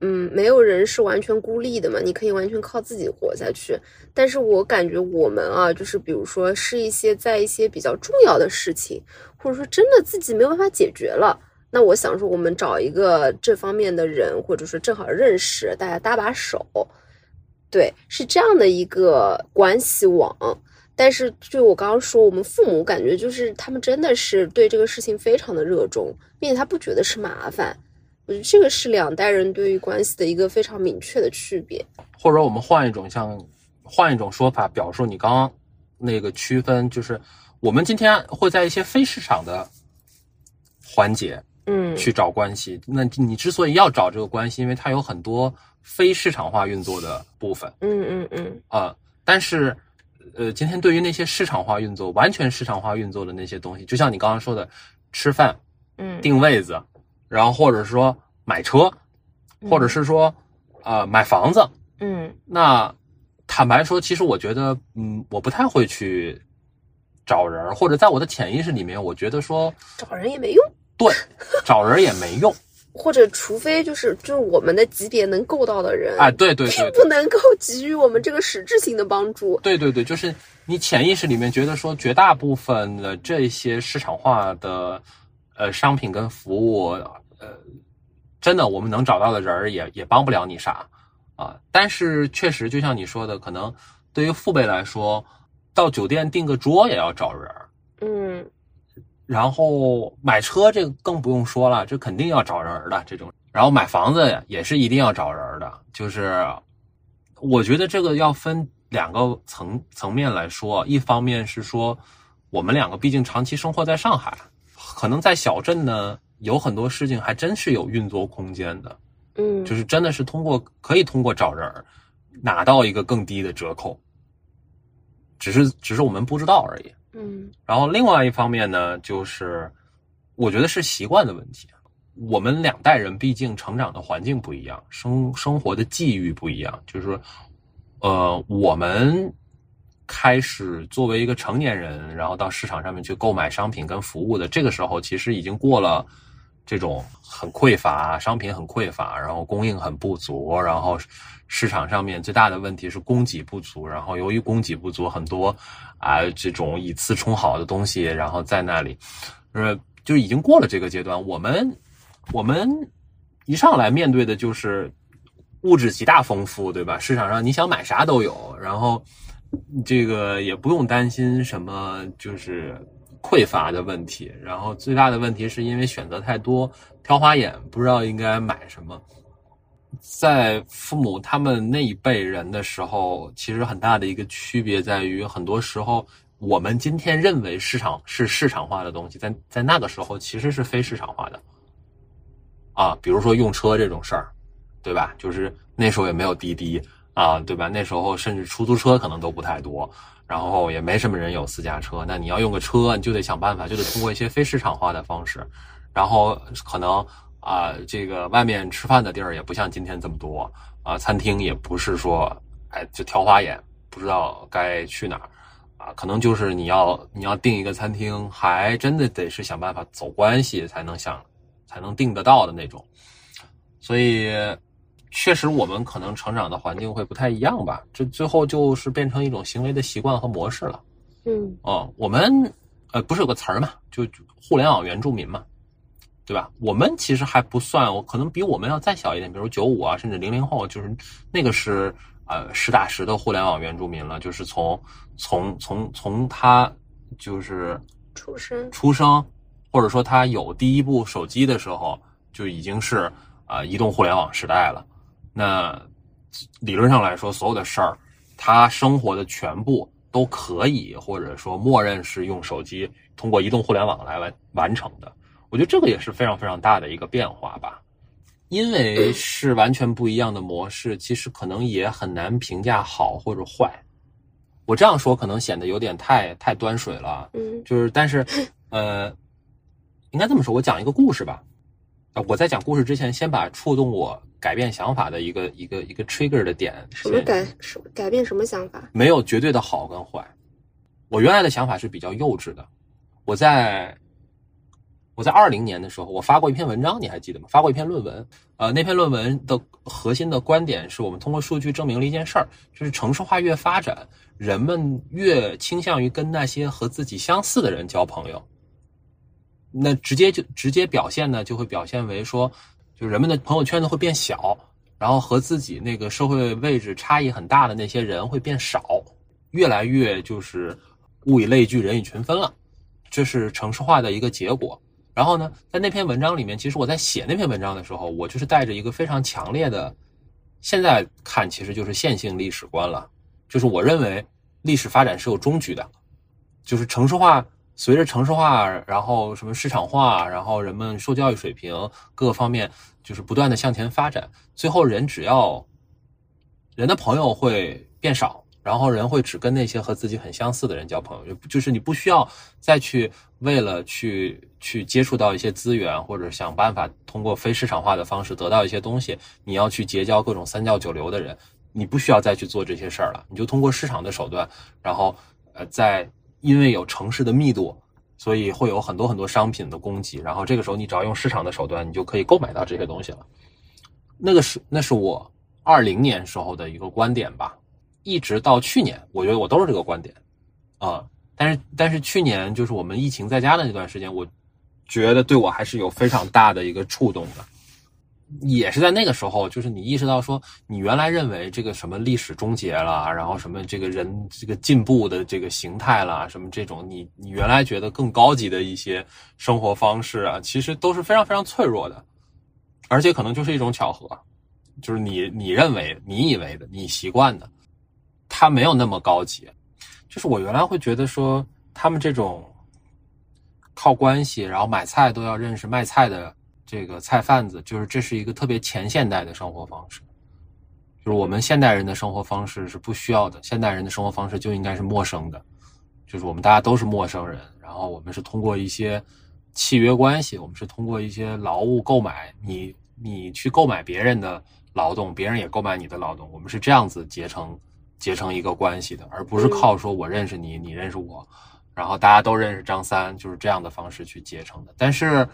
嗯，没有人是完全孤立的嘛，你可以完全靠自己活下去。但是我感觉我们啊，就是比如说是一些在一些比较重要的事情，或者说真的自己没有办法解决了，那我想说，我们找一个这方面的人，或者说正好认识，大家搭把手，对，是这样的一个关系网。但是，就我刚刚说，我们父母感觉就是他们真的是对这个事情非常的热衷，并且他不觉得是麻烦。我觉得这个是两代人对于关系的一个非常明确的区别。或者我们换一种像换一种说法表述你刚刚那个区分，就是我们今天会在一些非市场的环节嗯，去找关系。那你之所以要找这个关系，因为它有很多非市场化运作的部分嗯嗯嗯啊、但是，呃，今天对于那些市场化运作、完全市场化运作的那些东西，就像你刚刚说的，吃饭、嗯，定位子，然后或者说买车，或者是说呃买房子，嗯。那坦白说，其实我觉得，嗯，我不太会去找人，或者在我的潜意识里面，我觉得说，找人也没用，对，找人也没用。或者除非就是就是我们的级别能够到的人，哎，对对对并不能够给予我们这个实质性的帮助。对对对，就是你潜意识里面觉得说，绝大部分的这些市场化的呃商品跟服务，呃，真的我们能找到的人儿也也帮不了你啥啊。但是确实，就像你说的，可能对于父辈来说，到酒店订个桌也要找人儿。嗯然后买车这个更不用说了，这肯定要找人的这种。然后买房子也是一定要找人的，就是我觉得这个要分两个层层面来说，一方面是说我们两个毕竟长期生活在上海，可能在小镇呢有很多事情还真是有运作空间的，嗯，就是真的是通过可以通过找人拿到一个更低的折扣，只是只是我们不知道而已。嗯然后另外一方面呢，就是我觉得是习惯的问题。我们两代人毕竟成长的环境不一样，生生活的际遇不一样，就是说，呃，我们开始作为一个成年人，然后到市场上面去购买商品跟服务的这个时候，其实已经过了这种很匮乏，商品很匮乏，然后供应很不足，然后市场上面最大的问题是供给不足，然后由于供给不足，很多啊这种以次充好的东西，然后在那里，呃，就已经过了这个阶段。我们我们一上来面对的就是物质极大丰富，对吧？市场上你想买啥都有，然后这个也不用担心什么就是匮乏的问题。然后最大的问题是因为选择太多，挑花眼，不知道应该买什么。在父母他们那一辈人的时候，其实很大的一个区别在于，很多时候我们今天认为市场是市场化的东西，在在那个时候其实是非市场化的。啊，比如说用车这种事儿，对吧？就是那时候也没有滴滴啊，对吧？那时候甚至出租车可能都不太多，然后也没什么人有私家车。那你要用个车，你就得想办法，就得通过一些非市场化的方式，然后可能。啊，这个外面吃饭的地儿也不像今天这么多啊，餐厅也不是说，哎，就挑花眼，不知道该去哪儿啊，可能就是你要你要订一个餐厅，还真的得是想办法走关系才能想，才能订得到的那种。所以，确实我们可能成长的环境会不太一样吧，这最后就是变成一种行为的习惯和模式了。嗯，哦，我们呃不是有个词儿嘛，就互联网原住民嘛。对吧？我们其实还不算，我可能比我们要再小一点，比如九五啊，甚至零零后，就是那个是呃实打实的互联网原住民了，就是从从从从他就是出生出生，或者说他有第一部手机的时候，就已经是啊移动互联网时代了。那理论上来说，所有的事儿，他生活的全部都可以，或者说默认是用手机通过移动互联网来完完成的。我觉得这个也是非常非常大的一个变化吧，因为是完全不一样的模式，其实可能也很难评价好或者坏。我这样说可能显得有点太太端水了，嗯，就是但是 *laughs* 呃，应该这么说，我讲一个故事吧。啊，我在讲故事之前，先把触动我改变想法的一个一个一个 trigger 的点，什么改什改变什么想法？没有绝对的好跟坏。我原来的想法是比较幼稚的，我在。我在二零年的时候，我发过一篇文章，你还记得吗？发过一篇论文，呃，那篇论文的核心的观点是我们通过数据证明了一件事儿，就是城市化越发展，人们越倾向于跟那些和自己相似的人交朋友。那直接就直接表现呢，就会表现为说，就人们的朋友圈子会变小，然后和自己那个社会位置差异很大的那些人会变少，越来越就是物以类聚，人以群分了，这是城市化的一个结果。然后呢，在那篇文章里面，其实我在写那篇文章的时候，我就是带着一个非常强烈的，现在看其实就是线性历史观了，就是我认为历史发展是有终局的，就是城市化随着城市化，然后什么市场化，然后人们受教育水平各个方面就是不断的向前发展，最后人只要人的朋友会变少。然后人会只跟那些和自己很相似的人交朋友，就是你不需要再去为了去去接触到一些资源，或者想办法通过非市场化的方式得到一些东西，你要去结交各种三教九流的人，你不需要再去做这些事儿了，你就通过市场的手段，然后呃，在因为有城市的密度，所以会有很多很多商品的供给，然后这个时候你只要用市场的手段，你就可以购买到这些东西了。那个是那是我二零年时候的一个观点吧。一直到去年，我觉得我都是这个观点，啊，但是但是去年就是我们疫情在家的那段时间，我觉得对我还是有非常大的一个触动的，也是在那个时候，就是你意识到说，你原来认为这个什么历史终结了，然后什么这个人这个进步的这个形态啦，什么这种你你原来觉得更高级的一些生活方式啊，其实都是非常非常脆弱的，而且可能就是一种巧合，就是你你认为你以为的你习惯的。他没有那么高级，就是我原来会觉得说，他们这种靠关系，然后买菜都要认识卖菜的这个菜贩子，就是这是一个特别前现代的生活方式。就是我们现代人的生活方式是不需要的，现代人的生活方式就应该是陌生的，就是我们大家都是陌生人，然后我们是通过一些契约关系，我们是通过一些劳务购买，你你去购买别人的劳动，别人也购买你的劳动，我们是这样子结成。结成一个关系的，而不是靠说我认识你，你认识我，然后大家都认识张三，就是这样的方式去结成的。但是，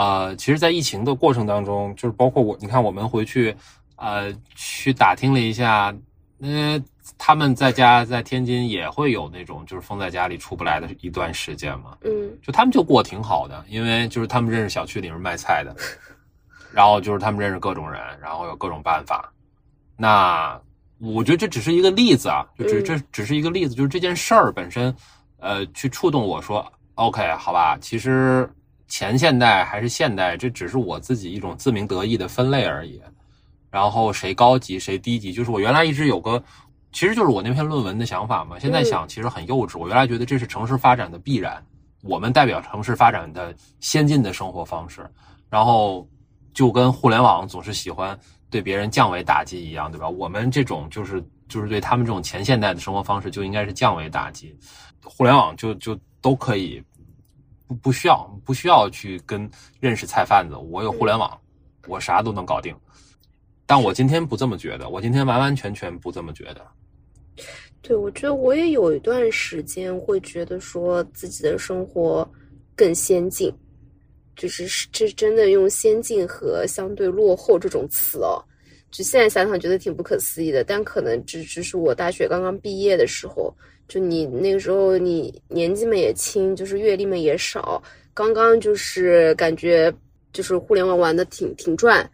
啊，其实，在疫情的过程当中，就是包括我，你看，我们回去，呃，去打听了一下，那他们在家在天津也会有那种就是封在家里出不来的一段时间嘛，嗯就他们就过挺好的，因为就是他们认识小区里面卖菜的，*laughs* 然后就是他们认识各种人，然后有各种办法。那我觉得这只是一个例子啊，就只嗯这只是一个例子，就是这件事儿本身，呃，去触动我说，OK，好吧，其实前现代还是现代，这只是我自己一种自鸣得意的分类而已。然后谁高级谁低级，就是我原来一直有个，其实就是我那篇论文的想法嘛。现在想其实很幼稚，我原来觉得这是城市发展的必然，我们代表城市发展的先进的生活方式，然后就跟互联网总是喜欢对别人降维打击一样，对吧？我们这种就是就是对他们这种前现代的生活方式就应该是降维打击，互联网就就都可以不不需要不需要去跟认识菜贩子，我有互联网，我啥都能搞定。但我今天不这么觉得，我今天完完全全不这么觉得。对，我觉得我也有一段时间会觉得说自己的生活更先进，就是是这真的用先进和相对落后这种词哦，就现在想想觉得挺不可思议的，但可能只只是我大学刚刚毕业的时候，就你那个时候你年纪嘛也轻，就是阅历嘛也少，刚刚就是感觉就是互联网玩的挺挺赚。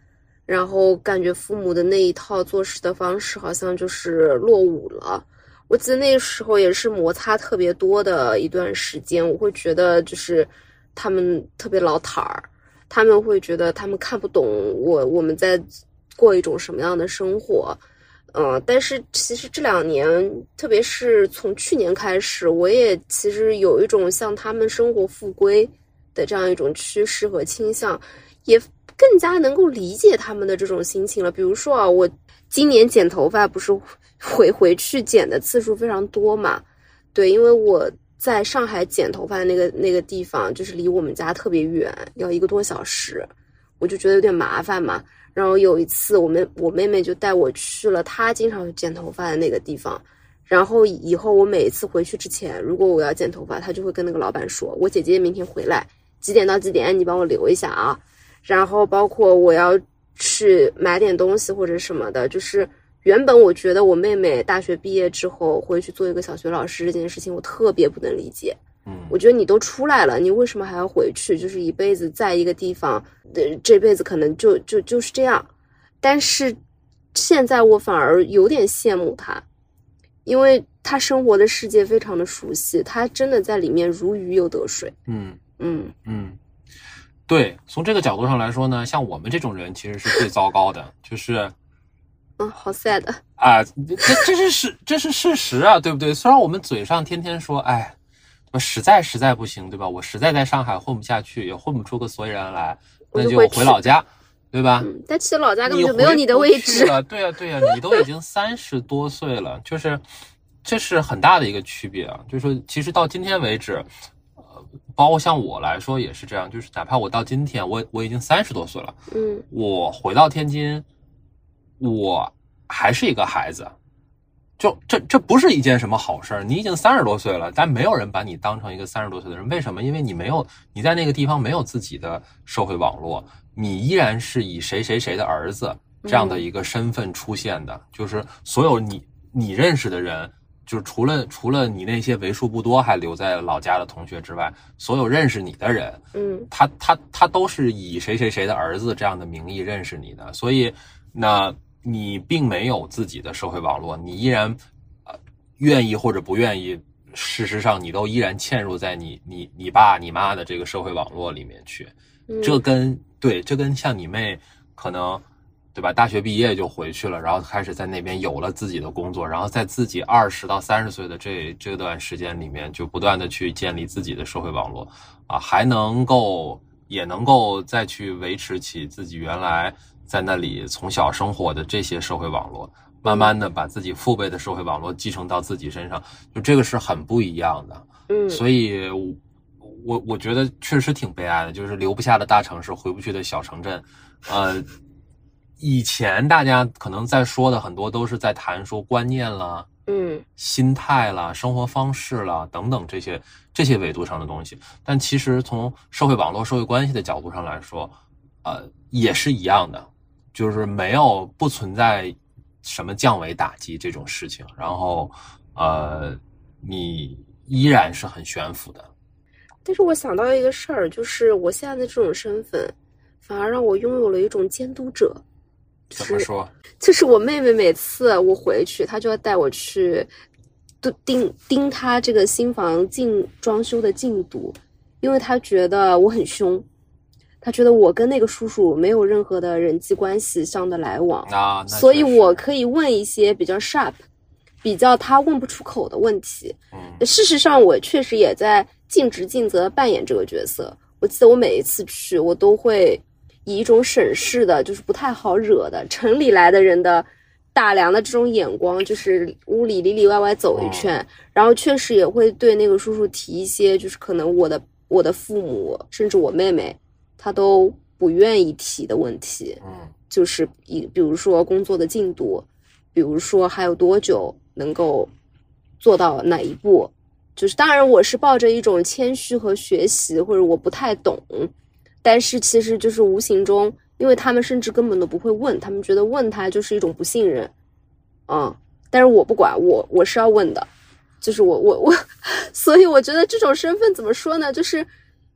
然后感觉父母的那一套做事的方式好像就是落伍了。我记得那时候也是摩擦特别多的一段时间，我会觉得就是他们特别老坦儿，他们会觉得他们看不懂我我们在过一种什么样的生活。嗯，但是其实这两年，特别是从去年开始，我也其实有一种向他们生活复归的这样一种趋势和倾向，也更加能够理解他们的这种心情了。比如说啊，我今年剪头发不是回回去剪的次数非常多嘛？对，因为我在上海剪头发那个那个地方，就是离我们家特别远，要一个多小时，我就觉得有点麻烦嘛。然后有一次，我们我妹妹就带我去了她经常剪头发的那个地方。然后以后我每一次回去之前，如果我要剪头发，她就会跟那个老板说：“我姐姐明天回来，几点到几点，你帮我留一下啊。”然后包括我要去买点东西或者什么的，就是原本我觉得我妹妹大学毕业之后回去做一个小学老师这件事情，我特别不能理解。嗯，我觉得你都出来了，你为什么还要回去？就是一辈子在一个地方，呃，这辈子可能就就就是这样。但是现在我反而有点羡慕他，因为他生活的世界非常的熟悉，他真的在里面如鱼又得水。嗯嗯嗯，对，从这个角度上来说呢，像我们这种人其实是最糟糕的，就是嗯，好 sad。啊，这这是事，这是事实啊，对不对？虽然我们嘴上天天说，哎，我实在实在不行，对吧？我实在在上海混不下去，也混不出个所以然来，那就回老家，对吧？嗯，但其实老家根本就没有你的位置。了，对呀、对呀、你都已经三十多岁了，就是这是很大的一个区别啊。就是说，其实到今天为止，呃，包括像我来说也是这样，就是哪怕我到今天，我我已经三十多岁了，嗯我回到天津，我还是一个孩子。就这这不是一件什么好事儿。你已经三十多岁了，但没有人把你当成一个三十多岁的人。为什么？因为你没有你在那个地方没有自己的社会网络，你依然是以谁谁谁的儿子这样的一个身份出现的。就是所有你你认识的人，就是除了除了你那些为数不多还留在老家的同学之外，所有认识你的人，嗯他他他都是以谁谁谁的儿子这样的名义认识你的，所以那你并没有自己的社会网络，你依然呃愿意或者不愿意，事实上你都依然嵌入在你你你爸你妈的这个社会网络里面去。嗯，这跟对这跟像你妹可能对吧？大学毕业就回去了，然后开始在那边有了自己的工作，然后在自己二十到三十岁的这这段时间里面，就不断的去建立自己的社会网络啊，还能够也能够再去维持起自己原来在那里从小生活的这些社会网络。慢慢的把自己父辈的社会网络继承到自己身上，就这个是很不一样的。嗯所以我，我我觉得确实挺悲哀的，就是留不下的大城市，回不去的小城镇，呃，以前大家可能在说的很多都是在谈说观念啦、嗯心态啦、生活方式啦等等这些这些维度上的东西，但其实从社会网络、社会关系的角度上来说，呃，也是一样的，就是没有不存在什么降维打击这种事情，然后呃，你依然是很悬浮的。但是我想到一个事儿，就是我现在的这种身份，反而让我拥有了一种监督者。就是怎么说？就是我妹妹每次我回去，她就要带我去盯盯盯她这个新房进装修的进度，因为她觉得我很凶，她觉得我跟那个叔叔没有任何的人际关系上的来往，啊，所以我可以问一些比较 sharp、比较他问不出口的问题。嗯事实上，我确实也在尽职尽责地扮演这个角色。我记得我每一次去，我都会以一种审视的，就是不太好惹的城里来的人的打量的这种眼光，就是屋里里里外外走一圈，然后确实也会对那个叔叔提一些，就是可能我的我的父母甚至我妹妹，他都不愿意提的问题。嗯。就是一比如说工作的进度，比如说还有多久能够做到哪一步，就是当然我是抱着一种谦虚和学习，或者我不太懂，但是其实就是无形中，因为他们甚至根本都不会问，他们觉得问他就是一种不信任，嗯，但是我不管，我我是要问的，就是我我我，*laughs* 所以我觉得这种身份怎么说呢，就是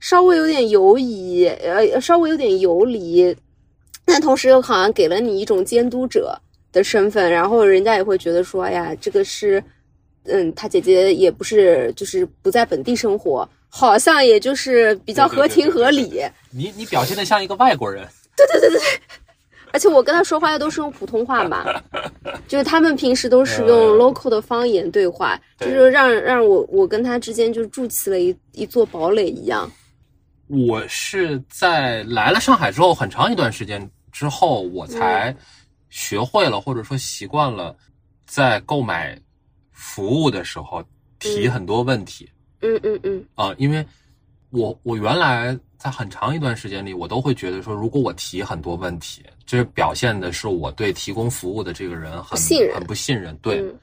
稍微有点犹疑，呃，稍微有点游离，但同时又好像给了你一种监督者的身份，然后人家也会觉得说，哎呀，这个是，嗯，他姐姐也不是，就是不在本地生活，好像也就是比较对对合情对对对合理。你你表现的像一个外国人，对对对对而且我跟他说话都是用普通话嘛，*laughs* 就是他们平时都是用嗯。local 的方言对话，就是让让我我跟他之间就筑起了一一座堡垒一样。我是在来了上海之后很长一段时间之后，我才学会了或者说习惯了，在购买服务的时候提嗯。很多问题嗯嗯嗯。啊、因为我我原来在很长一段时间里，我都会觉得说，如果我提很多问题，这表现的是我对提供服务的这个人很不信任很不信任。对，嗯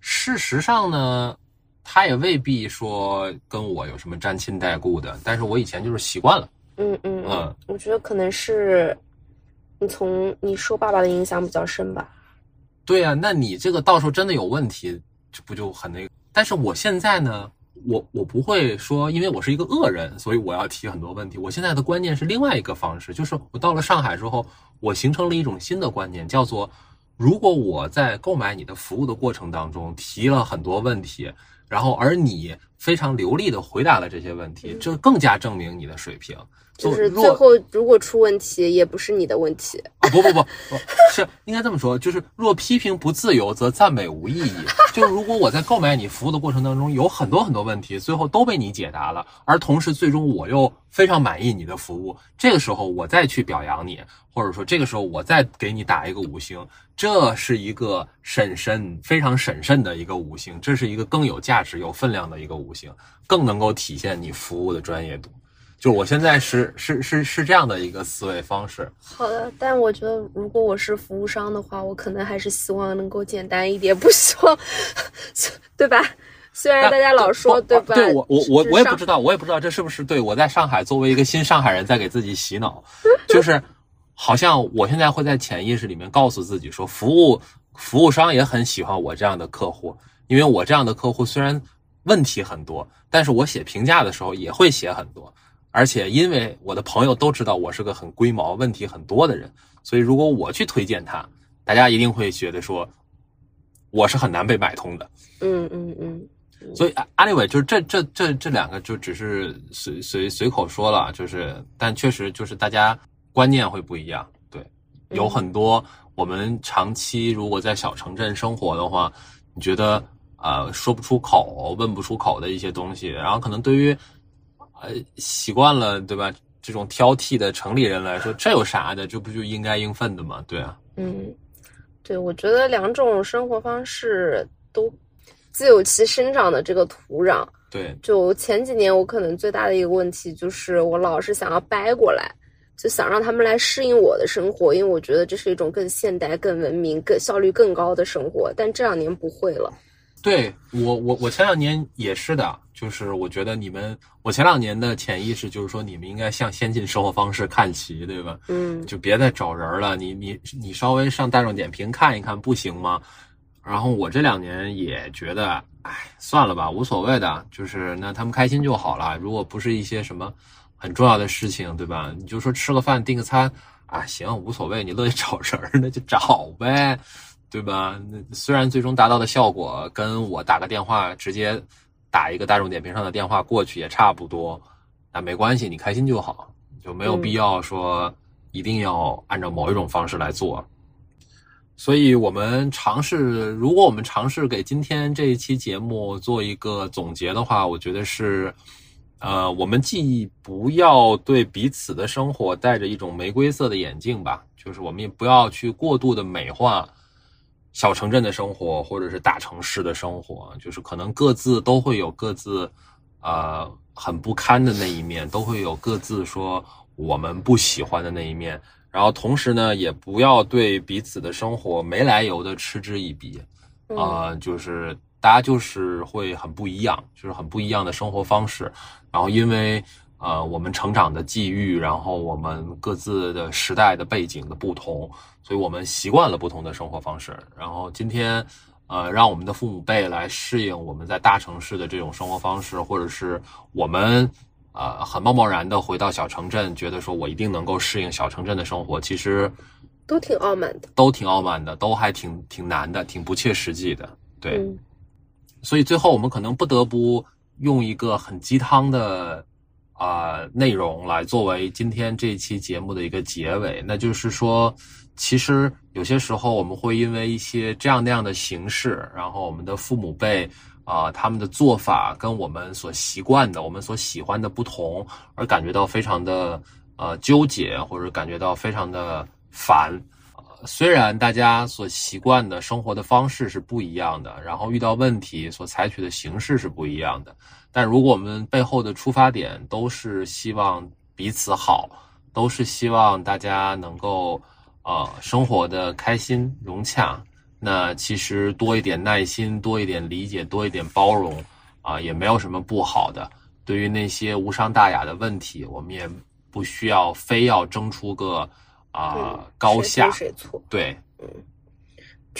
事实上呢，他也未必说跟我有什么沾亲带故的，但是我以前就是习惯了。嗯嗯嗯，我觉得可能是你从你受爸爸的影响比较深吧。对呀、那你这个到时候真的有问题，这不就很那个？但是我现在呢，我我不会说，因为我是一个恶人，所以我要提很多问题。我现在的观念是另外一个方式，就是我到了上海之后，我形成了一种新的观念，叫做如果我在购买你的服务的过程当中提了很多问题，然后而你非常流利的回答了这些问题，这更加证明你的水平。就是最后如果出问题，也不是你的问题。啊，不不不不，是应该这么说，就是若批评不自由，则赞美无意义。就是如果我在购买你服务的过程当中有很多很多问题，最后都被你解答了，而同时最终我又非常满意你的服务，这个时候我再去表扬你，或者说这个时候我再给你打一个五星，这是一个审慎、非常审慎的一个五星，这是一个更有价值、有分量的一个五星，更能够体现你服务的专业度。就我现在是是是是这样的一个思维方式。好的，但我觉得如果我是服务商的话，我可能还是希望能够简单一点，不希望，*laughs* 对吧？虽然大家老说对吧？对我我我我也不知道，我也不知道这是不是对我在上海作为一个新上海人在给自己洗脑，*laughs* 就是好像我现在会在潜意识里面告诉自己说，服务服务商也很喜欢我这样的客户，因为我这样的客户虽然问题很多，但是我写评价的时候也会写很多，而且因为我的朋友都知道我是个很龟毛、问题很多的人，所以如果我去推荐他，大家一定会觉得说我是很难被买通的。嗯嗯嗯，所以，anyway，就是这这这这两个就只是随随随口说了，就是，但确实就是大家观念会不一样。对，有很多我们长期如果在小城镇生活的话，你觉得呃说不出口、问不出口的一些东西，然后可能对于呃习惯了对吧这种挑剔的城里人来说，这有啥的？这不就应该应分的吗？对啊，嗯，对，我觉得两种生活方式都自有其生长的这个土壤。对，就前几年，我可能最大的一个问题就是我老是想要掰过来，就想让他们来适应我的生活，因为我觉得这是一种更现代、更文明、更效率更高的生活。但这两年不会了。对我，我我前两年也是的，就是我觉得你们，我前两年的潜意识就是说，你们应该向先进生活方式看齐，对吧？嗯，就别再找人了，你你你稍微上大众点评看一看，不行吗？然后我这两年也觉得，哎，算了吧，无所谓的，就是那他们开心就好了。如果不是一些什么很重要的事情，对吧？你就说吃个饭订个餐啊，行，无所谓，你乐意 *laughs* 找人那就找呗。对吧？那虽然最终达到的效果跟我打个电话直接打一个大众点评上的电话过去也差不多，那没关系，你开心就好，就没有必要说一定要按照某一种方式来做。所以我们尝试，如果我们尝试给今天这一期节目做一个总结的话，我觉得是，呃，我们既不要对彼此的生活戴着一种玫瑰色的眼镜吧，就是我们也不要去过度的美化。小城镇的生活，或者是大城市的生活，就是可能各自都会有各自，呃，很不堪的那一面，都会有各自说我们不喜欢的那一面。然后同时呢，也不要对彼此的生活没来由的嗤之以鼻，啊，就是大家就是会很不一样，就是很不一样的生活方式。然后因为呃我们成长的际遇，然后我们各自的时代的背景的不同。所以我们习惯了不同的生活方式，然后今天，呃，让我们的父母辈来适应我们在大城市的这种生活方式，或者是我们，呃，很贸贸然的回到小城镇，觉得说我一定能够适应小城镇的生活，其实都挺傲慢的，都挺傲慢的，都还挺挺难的，挺不切实际的，对。所以最后我们可能不得不用一个很鸡汤的啊内容来作为今天这一期节目的一个结尾，那就是说。其实有些时候，我们会因为一些这样那样的形式，然后我们的父母辈啊，他们的做法跟我们所习惯的、我们所喜欢的不同，而感觉到非常的呃纠结，或者感觉到非常的烦。虽然大家所习惯的生活的方式是不一样的，然后遇到问题所采取的形式是不一样的，但如果我们背后的出发点都是希望彼此好，都是希望大家能够。呃，生活的开心融洽，那其实多一点耐心，多一点理解，多一点包容，啊，也没有什么不好的。对于那些无伤大雅的问题，我们也不需要非要争出个啊高下。对，嗯，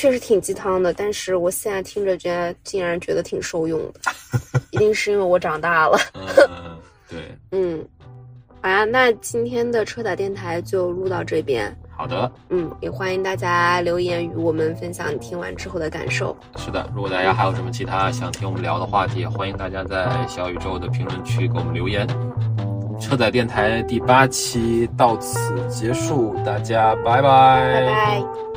确实挺鸡汤的，但是我现在听着，觉得竟然觉得挺受用的，一定是因为我长大了。*laughs* 嗯，对，嗯，好呀，那今天的车载电台就录到这边。好的，嗯，也欢迎大家留言与我们分享你听完之后的感受。是的，如果大家还有什么其他想听我们聊的话题，也欢迎大家在小宇宙的评论区给我们留言。车载电台第八期到此结束，大家拜拜，拜拜。